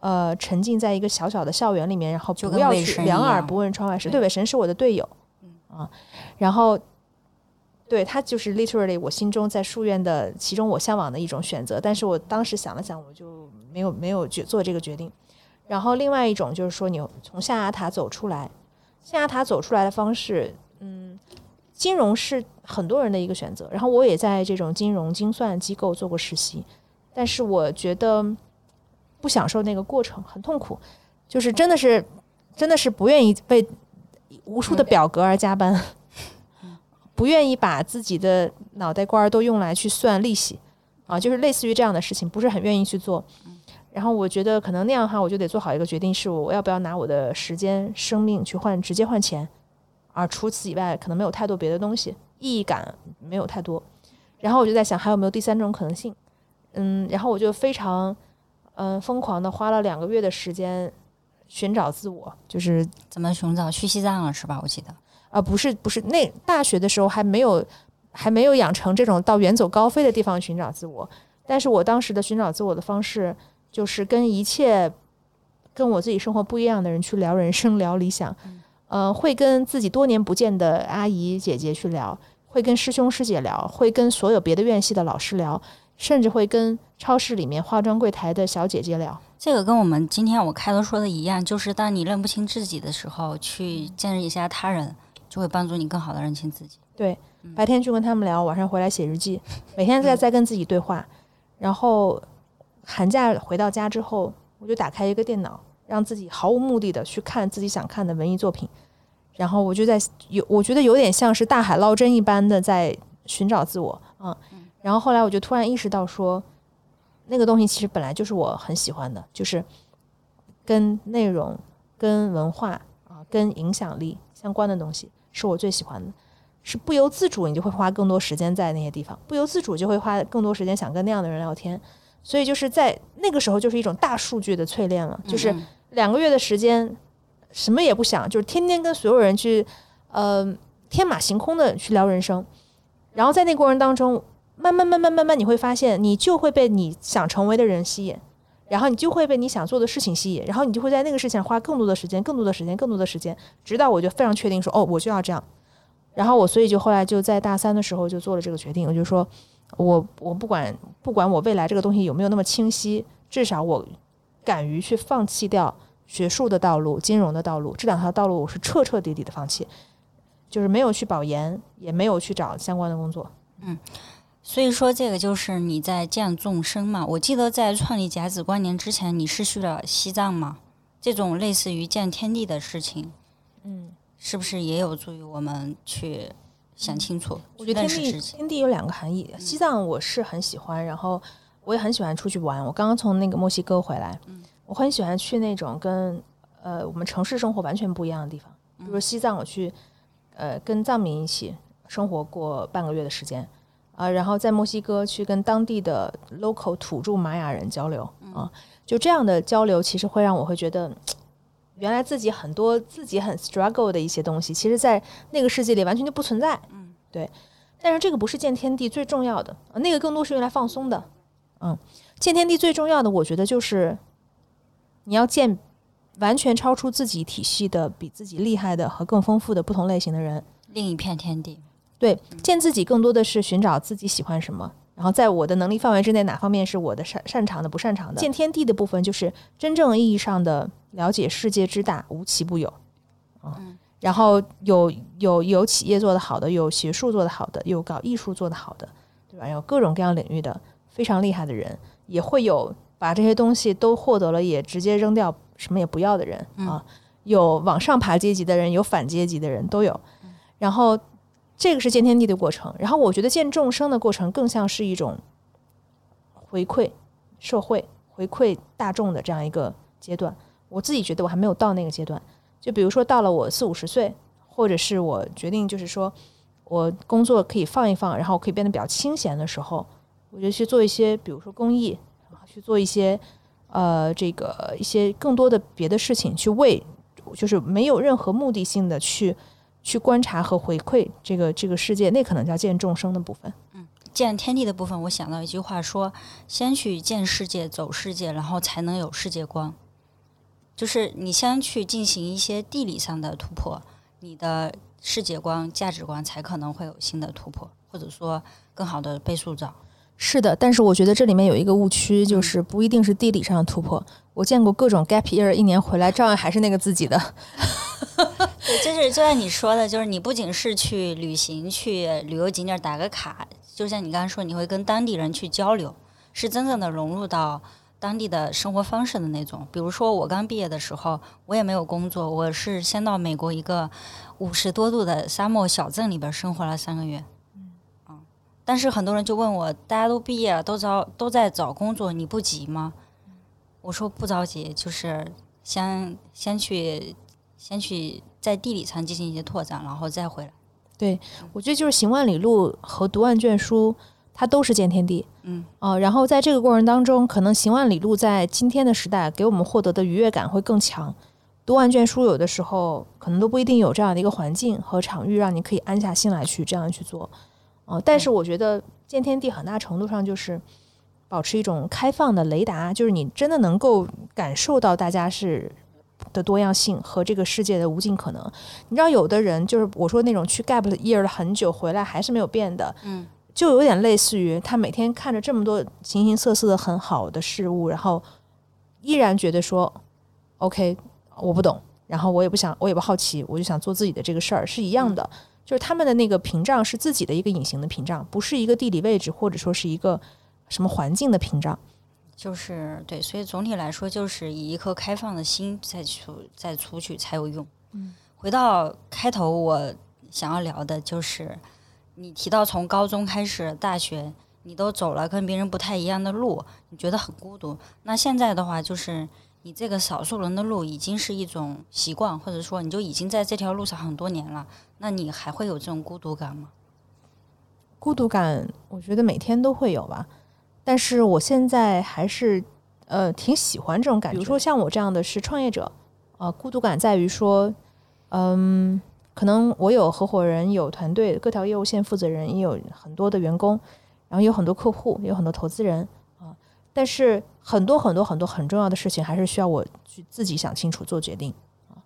呃，沉浸在一个小小的校园里面，然后不要去两耳不闻窗外事。对对，韦神是我的队友，啊，然后对他就是 literally 我心中在书院的其中我向往的一种选择，但是我当时想了想，我就没有没有决做这个决定。然后另外一种就是说，你从象牙塔走出来，象牙塔走出来的方式，嗯，金融是很多人的一个选择。然后我也在这种金融精算机构做过实习，但是我觉得不享受那个过程，很痛苦，就是真的是真的是不愿意为无数的表格而加班。不愿意把自己的脑袋瓜儿都用来去算利息啊，就是类似于这样的事情，不是很愿意去做。然后我觉得可能那样的话，我就得做好一个决定，是我要不要拿我的时间、生命去换直接换钱，而除此以外，可能没有太多别的东西，意义感没有太多。然后我就在想，还有没有第三种可能性？嗯，然后我就非常嗯疯狂的花了两个月的时间寻找自我，就是怎么寻找？去西藏了是吧？我记得。啊，不是不是，那大学的时候还没有还没有养成这种到远走高飞的地方寻找自我，但是我当时的寻找自我的方式就是跟一切跟我自己生活不一样的人去聊人生、聊理想，呃，会跟自己多年不见的阿姨姐姐去聊，会跟师兄师姐聊，会跟所有别的院系的老师聊，甚至会跟超市里面化妆柜台的小姐姐聊。这个跟我们今天我开头说的一样，就是当你认不清自己的时候，去见识一下他人，就会帮助你更好的认清自己。对，白天去跟他们聊，晚上回来写日记，每天在在跟自己对话。然后寒假回到家之后，我就打开一个电脑，让自己毫无目的的去看自己想看的文艺作品。然后我就在有，我觉得有点像是大海捞针一般的在寻找自我啊。然后后来我就突然意识到说，那个东西其实本来就是我很喜欢的，就是跟内容、跟文化啊、跟影响力相关的东西，是我最喜欢的。是不由自主，你就会花更多时间在那些地方，不由自主就会花更多时间想跟那样的人聊天。所以就是在那个时候，就是一种大数据的淬炼了，就是嗯两个月的时间，什么也不想，就是天天跟所有人去，呃，天马行空的去聊人生。然后在那个过程当中，慢慢慢慢慢慢，你会发现，你就会被你想成为的人吸引，然后你就会被你想做的事情吸引，然后你就会在那个事情上花更多的时间、更多的时间、更多的时间，直到我就非常确定说，哦，我就要这样。然后我所以就后来就在大三的时候就做了这个决定，我就说，我我不管不管我未来这个东西有没有那么清晰，至少我敢于去放弃掉学术的道路、金融的道路这两条道路，我是彻彻底底的放弃，就是没有去保研，也没有去找相关的工作。嗯所以说，这个就是你在见众生嘛。我记得在创立甲子观年之前，你是去了西藏嘛？这种类似于见天地的事情，嗯，是不是也有助于我们去想清楚、我觉得天地？天地有两个含义，西藏我是很喜欢，然后我也很喜欢出去玩。我刚刚从那个墨西哥回来，嗯我很喜欢去那种跟呃我们城市生活完全不一样的地方，比如西藏，我去呃跟藏民一起生活过半个月的时间。啊、然后在墨西哥去跟当地的 local 土著玛雅人交流啊、就这样的交流，其实会让我会觉得，原来自己很多自己很 struggle 的一些东西，其实在那个世界里完全就不存在。嗯，对。但是这个不是见天地最重要的，呃那个更多是用来放松的。嗯，见天地最重要的，我觉得就是你要见完全超出自己体系的、比自己厉害的和更丰富的不同类型的人。另一片天地。对，见自己更多的是寻找自己喜欢什么，然后在我的能力范围之内，哪方面是我的擅擅长的、不擅长的。见天地的部分，就是真正意义上的了解世界之大，无奇不有。啊、然后有有有企业做得好的，有学术做得好的，有搞艺术做得好的，对吧？有各种各样领域的非常厉害的人，也会有把这些东西都获得了，也直接扔掉，什么也不要的人啊。有往上爬阶级的人，有反阶级的人都有。然后这个是见天地的过程，然后我觉得见众生的过程更像是一种回馈社会、回馈大众的这样一个阶段。我自己觉得我还没有到那个阶段，就比如说到了我四五十岁，或者是我决定就是说我工作可以放一放，然后可以变得比较清闲的时候，我就去做一些，比如说公益，去做一些呃这个一些更多的别的事情，去为就是没有任何目的性的去去观察和回馈这个这个世界，那可能叫见众生的部分。嗯见天地的部分，我想到一句话说：先去见世界、走世界，然后才能有世界观。就是你先去进行一些地理上的突破，你的世界观、价值观才可能会有新的突破，或者说更好的被塑造。是的，但是我觉得这里面有一个误区，就是不一定是地理上的突破。我见过各种 gap year 一年回来照样还是那个自己的。对，就是就像你说的，就是你不仅是去旅行、去旅游景点打个卡，就像你刚才说，你会跟当地人去交流，是真正的融入到当地的生活方式的那种。比如说我刚毕业的时候，我也没有工作，我是先到美国一个五十多度的沙漠小镇里边生活了三个月。嗯，但是很多人就问我，大家都毕业了，都找都在找工作，你不急吗？我说不着急，就是先先去先去在地理上进行一些拓展，然后再回来。对我觉得就是行万里路和读万卷书，它都是见天地。嗯，呃，然后在这个过程当中，可能行万里路在今天的时代给我们获得的愉悦感会更强。读万卷书有的时候可能都不一定有这样的一个环境和场域，让你可以安下心来去这样去做。呃，但是我觉得见天地很大程度上就是保持一种开放的雷达，就是你真的能够感受到大家是的多样性和这个世界的无尽可能。你知道，有的人就是我说那种去 gap year 了很久回来还是没有变的，嗯，就有点类似于他每天看着这么多形形色色的很好的事物，然后依然觉得说 OK 我不懂，然后我也不想，我也不好奇，我就想做自己的这个事儿，是一样的。就是他们的那个屏障是自己的一个隐形的屏障，不是一个地理位置或者说是一个什么环境的屏障。就是对，所以总体来说，就是以一颗开放的心再出再出去才有用。嗯，回到开头，我想要聊的就是你提到从高中开始，大学你都走了跟别人不太一样的路，你觉得很孤独。那现在的话，就是你这个少数人的路已经是一种习惯，或者说你就已经在这条路上很多年了，那你还会有这种孤独感吗？孤独感，我觉得每天都会有吧。但是我现在还是呃挺喜欢这种感觉。比如说像我这样的是创业者，呃，孤独感在于说，嗯，可能我有合伙人，有团队，各条业务线负责人，也有很多的员工，然后有很多客户，也有很多投资人啊。但是很多很多很多很重要的事情，还是需要我去自己想清楚做决定啊。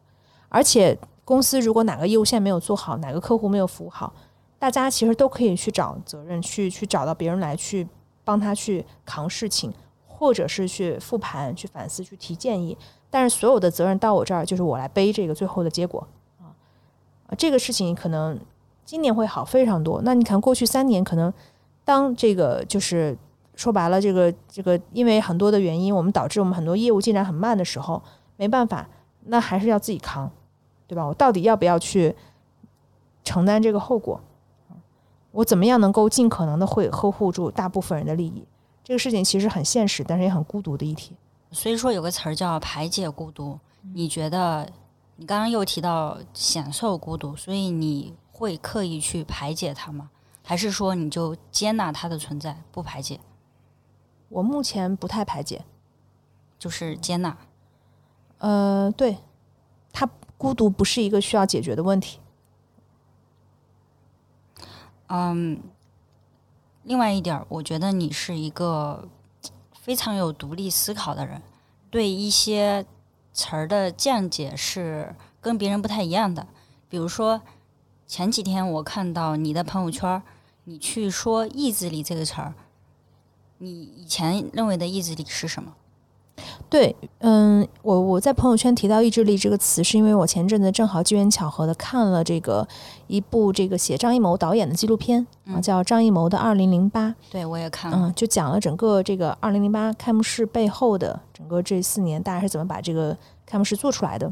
而且公司如果哪个业务线没有做好，哪个客户没有服务好，大家其实都可以去找责任，去去找到别人来去帮他去扛事情，或者是去复盘、去反思、去提建议。但是所有的责任到我这儿，就是我来背这个最后的结果啊！这个事情可能今年会好非常多。那你看过去三年，可能当这个就是说白了，这个这个因为很多的原因，我们导致我们很多业务进展很慢的时候，没办法，那还是要自己扛，对吧？我到底要不要去承担这个后果？我怎么样能够尽可能的会呵护住大部分人的利益？这个事情其实很现实，但是也很孤独的一题。所以说有个词儿叫排解孤独，你觉得你刚刚又提到享受孤独，所以你会刻意去排解它吗？还是说你就接纳它的存在，不排解，我目前不太排解，就是接纳？呃，对，它孤独不是一个需要解决的问题。嗯，另外一点，我觉得你是一个非常有独立思考的人，对一些词儿的见解是跟别人不太一样的。比如说，前几天我看到你的朋友圈，你去说“意志力”这个词儿，你以前认为的意志力是什么？对，嗯，我我在朋友圈提到意志力这个词，是因为我前阵子正好机缘巧合的看了这个一部这个写张艺谋导演的纪录片啊，嗯叫《张艺谋的二零零八》，对我也看了，嗯，就讲了整个这个二零零八开幕式背后的整个这四年，大家是怎么把这个开幕式做出来的。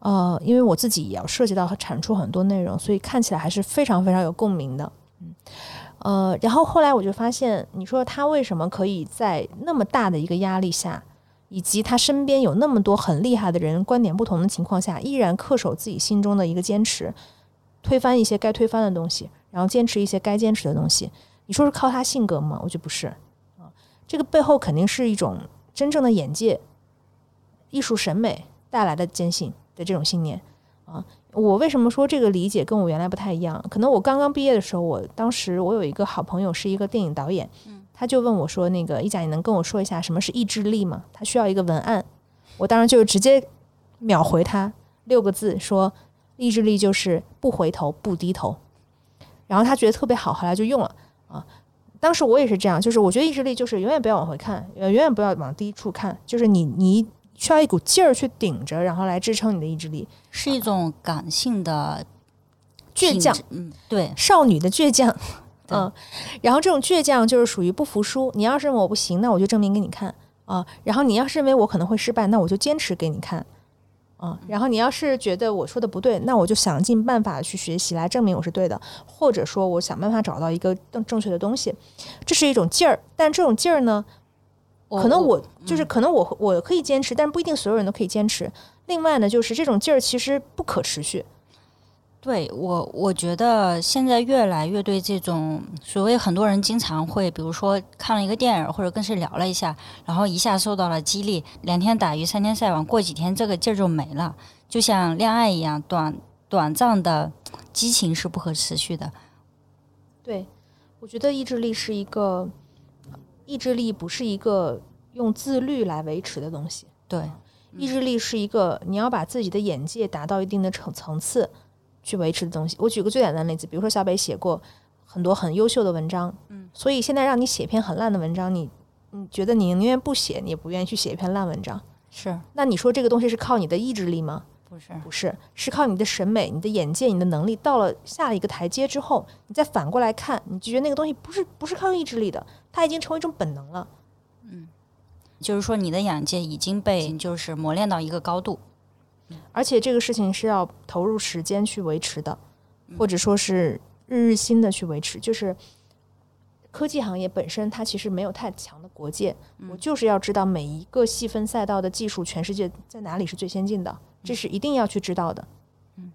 呃，因为我自己也要涉及到和产出很多内容，所以看起来还是非常非常有共鸣的。嗯，呃，然后后来我就发现，你说他为什么可以在那么大的一个压力下，以及他身边有那么多很厉害的人，观点不同的情况下，依然恪守自己心中的一个坚持，推翻一些该推翻的东西，然后坚持一些该坚持的东西。你说是靠他性格吗？我觉得不是啊，这个背后肯定是一种真正的眼界、艺术审美带来的坚信的这种信念啊。我为什么说这个理解跟我原来不太一样？可能我刚刚毕业的时候，我当时我有一个好朋友是一个电影导演，他就问我说：“那个一甲，你能跟我说一下什么是意志力吗？”他需要一个文案，我当然就直接秒回他六个字说：“意志力就是不回头、不低头。”然后他觉得特别好，后来就用了啊。当时我也是这样，就是我觉得意志力就是永远不要往回看，呃，永远不要往低处看，就是你你需要一股劲儿去顶着，然后来支撑你的意志力。是一种感性的倔强，嗯，对，少女的倔强，对嗯，然后这种倔强就是属于不服输。你要是认为我不行，那我就证明给你看啊。然后你要是认为我可能会失败，那我就坚持给你看啊。然后你要是觉得我说的不对，那我就想尽办法去学习来证明我是对的，或者说我想办法找到一个更正确的东西。这是一种劲儿，但这种劲儿呢，可能我就是可能我我可以坚持，但不一定所有人都可以坚持。另外呢，就是这种劲儿其实不可持续。对我，我觉得现在越来越对这种所谓很多人经常会，比如说看了一个电影或者跟谁聊了一下，然后一下受到了激励，两天打鱼三天晒网，过几天这个劲儿就没了，就像恋爱一样，短短暂的激情是不可持续的。对，我觉得意志力是一个，意志力不是一个用自律来维持的东西。对，意志力是一个你要把自己的眼界达到一定的层层次去维持的东西。我举个最简单的例子，比如说小北写过很多很优秀的文章，嗯，所以现在让你写一篇很烂的文章，你你觉得你宁愿不写，你也不愿意去写一篇烂文章。是那你说这个东西是靠你的意志力吗？不是？不是，是靠你的审美、你的眼界、你的能力。到了下了一个台阶之后，你再反过来看，你就觉得那个东西不是不是靠意志力的，它已经成为一种本能了。嗯就是说你的眼界已经被就是磨练到一个高度。而且这个事情是要投入时间去维持的，或者说是日日新的去维持。就是科技行业本身它其实没有太强的国界，嗯我就是要知道每一个细分赛道的技术，全世界在哪里是最先进的，这是一定要去知道的。嗯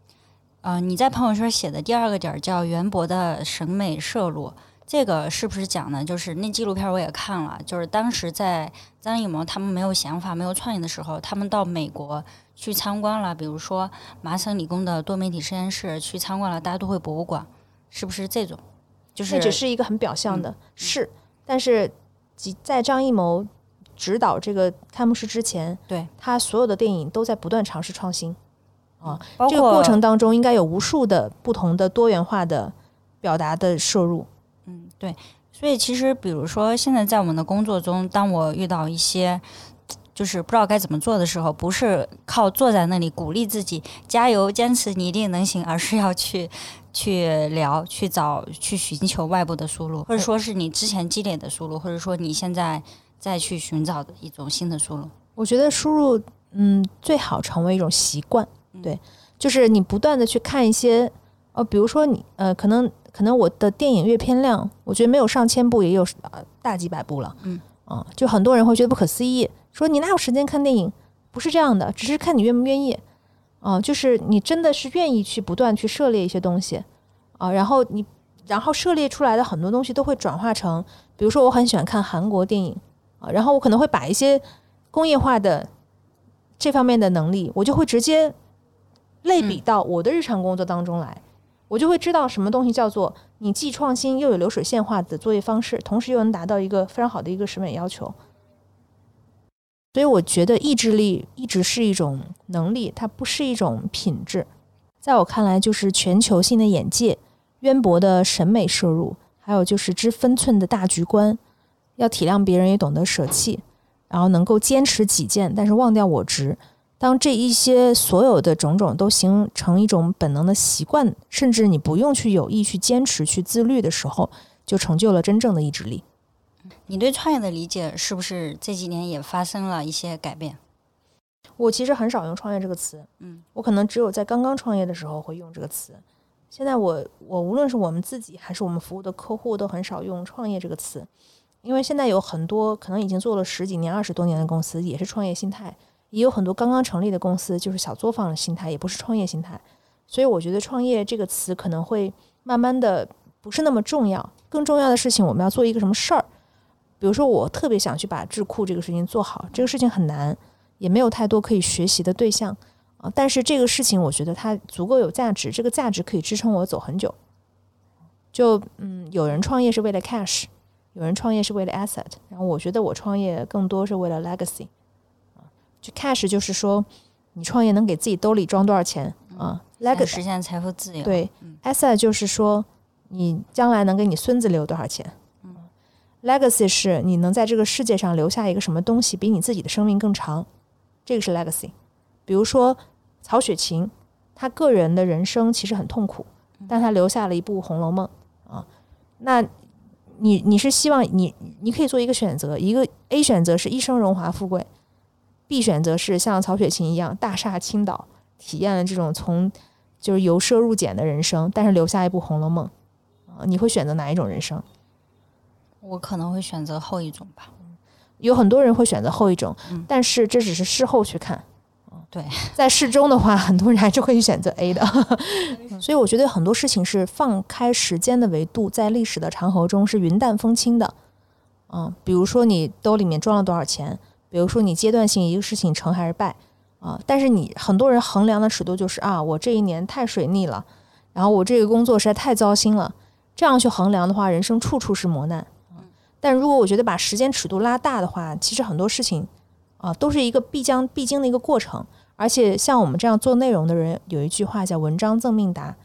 呃，你在朋友圈写的第二个点叫袁博的审美摄入，这个是不是讲的？就是那纪录片我也看了，就是当时在张艺谋他们没有想法、没有创意的时候，他们到美国去参观了，比如说麻省理工的多媒体实验室，去参观了大都会博物馆，是不是这种？就是这只是一个很表象的，嗯是，但是即在张艺谋指导这个开幕式之前，对他所有的电影都在不断尝试创新。啊，这个过程当中应该有无数的不同的多元化的表达的摄入。嗯，对，所以其实比如说现在在我们的工作中，当我遇到一些就是不知道该怎么做的时候，不是靠坐在那里鼓励自己加油、坚持，你一定能行，而是要去去聊、去找、去寻求外部的输入，或者说是你之前积累的输入，或者说你现在再去寻找的一种新的输入。我觉得输入，嗯，最好成为一种习惯。对，就是你不断的去看一些，呃，比如说你，呃，可能可能我的电影阅片量，我觉得没有上千部，也有呃大几百部了。嗯，啊，就很多人会觉得不可思议，说你哪有时间看电影？不是这样的，只是看你愿不愿意。啊，就是你真的是愿意去不断去涉猎一些东西，啊，然后你然后涉猎出来的很多东西都会转化成，比如说我很喜欢看韩国电影，啊，然后我可能会把一些工业化的这方面的能力，我就会直接类比到我的日常工作当中来，我就会知道什么东西叫做你既创新又有流水线化的作业方式，同时又能达到一个非常好的一个审美要求。所以我觉得意志力一直是一种能力，它不是一种品质。在我看来，就是全球性的眼界、渊博的审美摄入，还有就是知分寸的大局观，要体谅别人，也懂得舍弃，然后能够坚持己见，但是忘掉我执。当这一些所有的种种都形成一种本能的习惯，甚至你不用去有意去坚持、去自律的时候，就成就了真正的意志力。你对创业的理解是不是这几年也发生了一些改变？我其实很少用“创业”这个词，嗯，我可能只有在刚刚创业的时候会用这个词。现在我我无论是我们自己还是我们服务的客户，都很少用“创业”这个词，因为现在有很多可能已经做了十几年、二十多年的公司，也是创业心态；也有很多刚刚成立的公司，就是小作坊的心态，也不是创业心态。所以我觉得“创业”这个词可能会慢慢的不是那么重要。更重要的事情，我们要做一个什么事儿？比如说，我特别想去把智库这个事情做好，这个事情很难。也没有太多可以学习的对象啊，但是这个事情我觉得它足够有价值，这个价值可以支撑我走很久。就嗯，有人创业是为了 cash，有人创业是为了 asset，然后我觉得我创业更多是为了 legacy。就 cash 就是说你创业能给自己兜里装多少钱啊，legacy 实现财富自由。对嗯，asset 就是说你将来能给你孙子留多少钱。Legacy 是你能在这个世界上留下一个什么东西，比你自己的生命更长，这个是 legacy。比如说曹雪芹，他个人的人生其实很痛苦，但他留下了一部《红楼梦》啊。那你你是希望你你可以做一个选择，一个 A 选择是一生荣华富贵，B 选择是像曹雪芹一样大厦倾倒，体验了这种从就是由奢入俭的人生，但是留下一部《红楼梦》啊，你会选择哪一种人生？我可能会选择后一种吧。有很多人会选择后一种，嗯但是这只是事后去看。对，在事中的话，很多人还是会选择 A 的。所以我觉得很多事情是放开时间的维度，在历史的长河中是云淡风轻的。嗯，比如说你兜里面装了多少钱，比如说你阶段性一个事情成还是败啊、但是你很多人衡量的尺度就是啊，我这一年太水逆了，然后我这个工作实在太糟心了，这样去衡量的话，人生处处是磨难。但如果我觉得把时间尺度拉大的话，其实很多事情啊、都是一个必将必经的一个过程。而且像我们这样做内容的人，有一句话叫“文章赠命达”，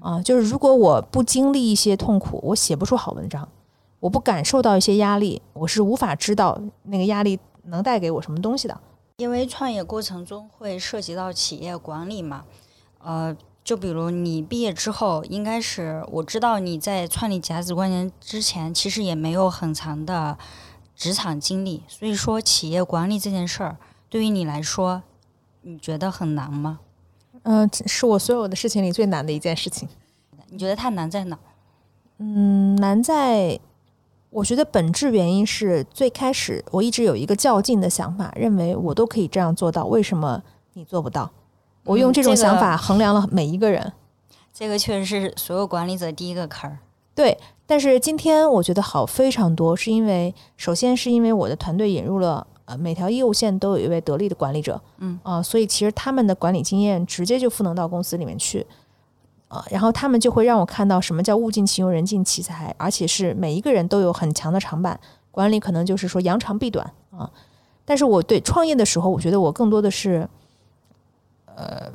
啊，就是如果我不经历一些痛苦，我写不出好文章；我不感受到一些压力，我是无法知道那个压力能带给我什么东西的。因为创业过程中会涉及到企业管理嘛，呃，就比如你毕业之后，应该是我知道你在创立甲子关联之前，其实也没有很长的职场经历，所以说企业管理这件事儿对于你来说，你觉得很难吗？嗯、是我所有的事情里最难的一件事情。你觉得它难在哪？嗯，难在我觉得本质原因是最开始我一直有一个较劲的想法，认为我都可以这样做到，为什么你做不到？我用嗯这种想法衡量了每一个人。这个确实是所有管理者第一个坎儿。对，但是今天我觉得好非常多，是因为首先是因为我的团队引入了呃每条业务线都有一位得力的管理者，嗯啊、所以其实他们的管理经验直接就赋能到公司里面去，啊、然后他们就会让我看到什么叫物尽其用，人尽其才，而且是每一个人都有很强的长板，管理可能就是说扬长避短啊、但是我对创业的时候，我觉得我更多的是，呃，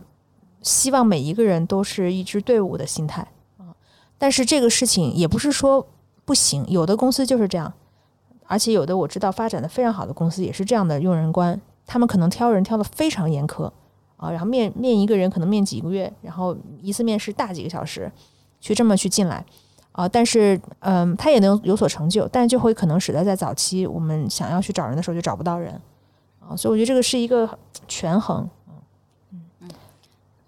希望每一个人都是一支队伍的心态。但是这个事情也不是说不行，有的公司就是这样，而且有的我知道发展的非常好的公司也是这样的用人观，他们可能挑人挑的非常严苛啊，然后面面一个人可能面几个月，然后一次面试大几个小时，去这么去进来啊，但是嗯，他也能有所成就，但就会可能使得在早期我们想要去找人的时候就找不到人啊，所以我觉得这个是一个权衡。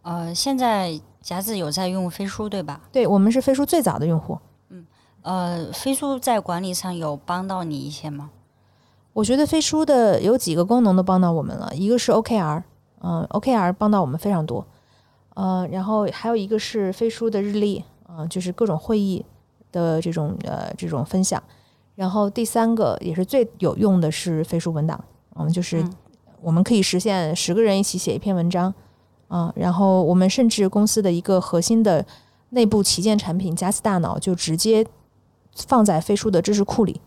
呃，现在夹子有在用飞书对吧？对我们是飞书最早的用户，嗯呃，飞书在管理上有帮到你一些吗？我觉得飞书的有几个功能都帮到我们了，一个是 OKR，嗯、o k r 帮到我们非常多，呃，然后还有一个是飞书的日历，嗯、就是各种会议的这种呃这种分享，然后第三个也是最有用的是飞书文档，嗯，就是嗯我们可以实现十个人一起写一篇文章，啊、然后我们甚至公司的一个核心的内部旗舰产品加斯大脑就直接放在飞书的知识库里。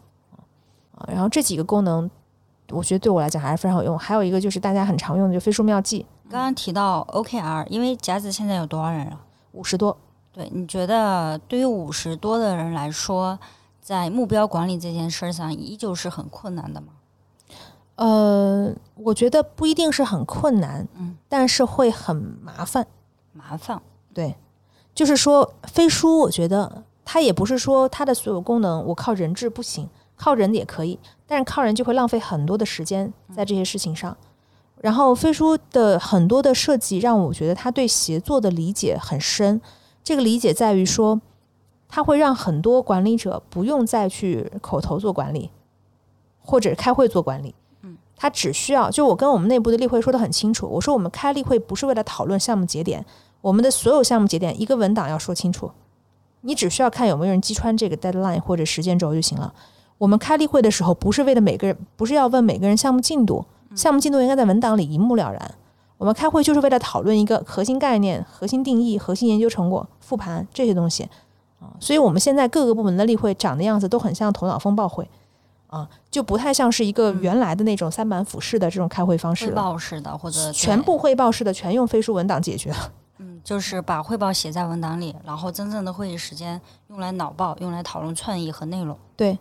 啊，然后这几个功能，我觉得对我来讲还是非常有用。还有一个就是大家很常用的，就飞书妙计，刚刚提到 OKR，因为夹子现在有多少人了？五十多。对，你觉得对于五十多的人来说，在目标管理这件事上，依旧是很困难的吗？呃，我觉得不一定是很困难，嗯，但是会很麻烦。麻烦，对，就是说飞书，我觉得它也不是说它的所有功能我靠人质不行，靠人也可以，但是靠人就会浪费很多的时间在这些事情上。然后飞书的很多的设计让我觉得他对协作的理解很深，这个理解在于说，他会让很多管理者不用再去口头做管理，或者开会做管理。他只需要，就我跟我们内部的例会说的很清楚，我说我们开例会不是为了讨论项目节点，我们的所有项目节点一个文档要说清楚，你只需要看有没有人击穿这个 deadline 或者时间轴就行了。我们开例会的时候，不是为了每个人，不是要问每个人项目进度，项目进度应该在文档里一目了然。我们开会就是为了讨论一个核心概念、核心定义、核心研究成果、复盘这些东西啊。所以我们现在各个部门的例会长的样子都很像头脑风暴会啊，就不太像是一个原来的那种三板斧式的这种开会方式汇。报式的或者全部汇报式的全用飞书文档解决。嗯，就是把汇报写在文档里，然后真正的会议时间用来脑报，用来讨论创意和内容。对，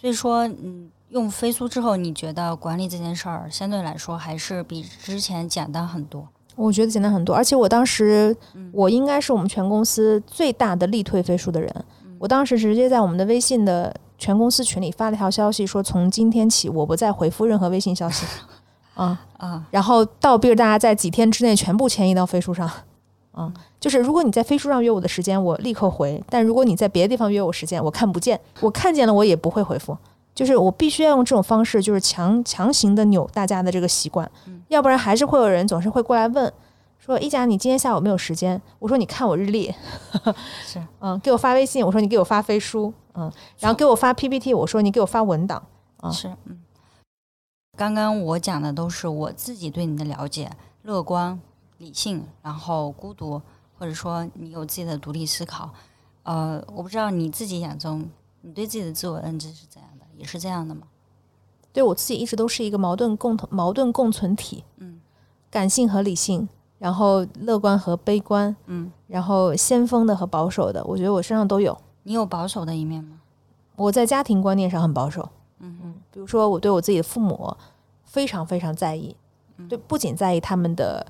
所以说，嗯，用飞书之后，你觉得管理这件事儿相对来说还是比之前简单很多？我觉得简单很多，而且我当时我应该是我们全公司最大的力推飞书的人。我当时直接在我们的微信的全公司群里发了一条消息，说从今天起我不再回复任何微信消息 啊，啊，然后倒逼着大家在几天之内全部迁移到飞书上。嗯，就是如果你在飞书上约我的时间，我立刻回；但如果你在别的地方约我时间，我看不见，我看见了我也不会回复。就是我必须要用这种方式，就是强强行的扭大家的这个习惯，要不然还是会有人总是会过来问说：“一佳，你今天下午没有时间？”我说：“你看我日历。”是，嗯，给我发微信，我说：“你给我发飞书。”嗯，然后给我发 PPT，我说：“你给我发文档。”啊是，嗯。刚刚我讲的都是我自己对你的了解，乐观、理性，然后孤独，或者说你有自己的独立思考。呃，我不知道你自己眼中，你对自己的自我认知是怎样的？也是这样的吗？对我自己一直都是一个矛盾共同矛盾共存体，嗯，感性和理性，然后乐观和悲观，嗯，然后先锋的和保守的，我觉得我身上都有。你有保守的一面吗？我在家庭观念上很保守，嗯嗯比如说我对我自己的父母非常非常在意，对，不仅在意他们的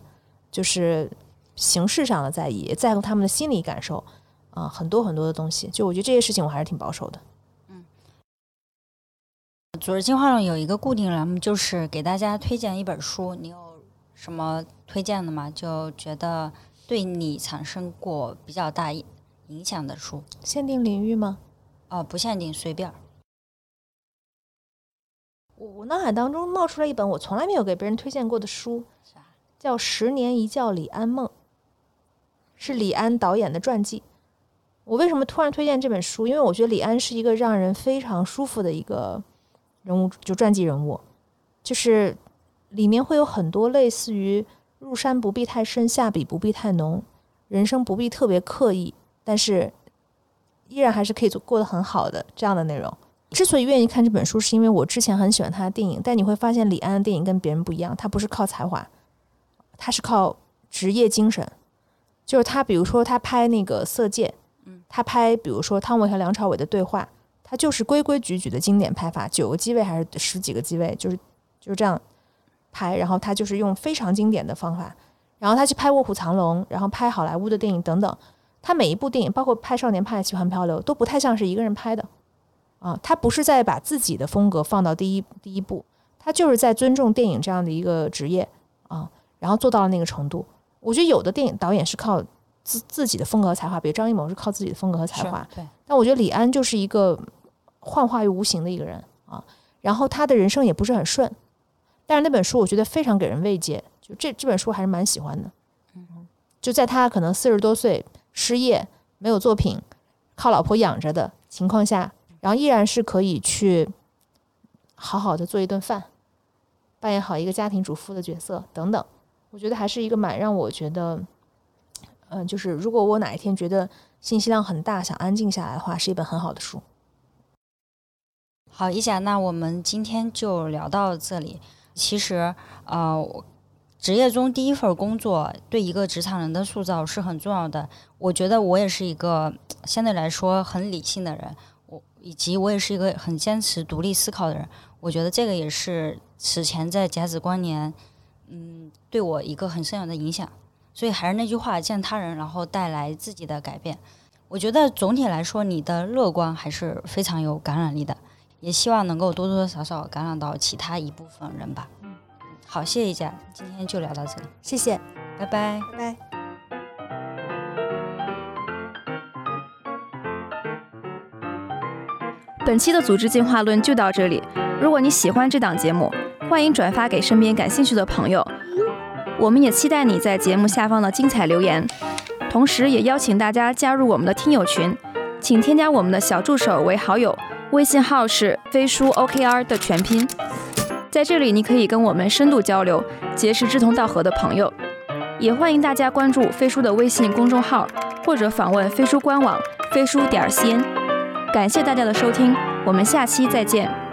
就是形式上的在意，也在乎他们的心理感受啊、很多很多的东西。就我觉得这些事情我还是挺保守的。嗯组织进化论有一个固定栏目，就是给大家推荐一本书。你有什么推荐的吗？就觉得对你产生过比较大影响的书？限定领域吗？哦，不限定，随便。我我脑海当中冒出来一本我从来没有给别人推荐过的书，啥？叫《十年一觉李安梦》，是李安导演的传记。我为什么突然推荐这本书？因为我觉得李安是一个让人非常舒服的一个人物，就传记人物，就是里面会有很多类似于“入山不必太深，下笔不必太浓，人生不必特别刻意，但是依然还是可以做过得很好的”这样的内容。之所以愿意看这本书，是因为我之前很喜欢他的电影，但你会发现李安的电影跟别人不一样，他不是靠才华，他是靠职业精神。就是他，比如说他拍那个《色戒》，嗯，他拍比如说汤唯和梁朝伟的对话，他就是规规矩矩的经典拍法，九个机位还是十几个机位，就是就是这样拍，然后他就是用非常经典的方法，然后他去拍《卧虎藏龙》，然后拍好莱坞的电影等等，他每一部电影，包括拍《少年派》《奇幻漂流》，都不太像是一个人拍的。啊，他不是在把自己的风格放到第一第一步，他就是在尊重电影这样的一个职业啊，然后做到了那个程度。我觉得有的电影导演是靠自自己的风格和才华，比如张艺谋是靠自己的风格和才华，对，但我觉得李安就是一个幻化于无形的一个人啊。然后他的人生也不是很顺，但是那本书我觉得非常给人慰藉，就这这本书还是蛮喜欢的。嗯就在他可能四十多岁失业、没有作品、靠老婆养着的情况下，然后依然是可以去好好的做一顿饭，扮演好一个家庭主妇的角色等等。我觉得还是一个蛮让我觉得，嗯、就是如果我哪一天觉得信息量很大，想安静下来的话，是一本很好的书。好，一甲，那我们今天就聊到这里。其实，呃，职业中第一份工作对一个职场人的塑造是很重要的。我觉得我也是一个相对来说很理性的人，我以及我也是一个很坚持独立思考的人。我觉得这个也是此前在甲子光年，嗯，对我一个很深远的影响。所以还是那句话，见他人，然后带来自己的改变。我觉得总体来说，你的乐观还是非常有感染力的。也希望能够多多少少感染到其他一部分人吧。嗯，好，谢谢一下，今天就聊到这里，谢谢，拜拜。拜拜。本期的组织进化论就到这里。如果你喜欢这档节目，欢迎转发给身边感兴趣的朋友。我们也期待你在节目下方的精彩留言，同时也邀请大家加入我们的听友群，请添加我们的小助手为好友，微信号是飞书 OKR 的全拼。在这里，你可以跟我们深度交流，结识志同道合的朋友。也欢迎大家关注飞书的微信公众号，或者访问飞书官网飞书点 cn。感谢大家的收听，我们下期再见。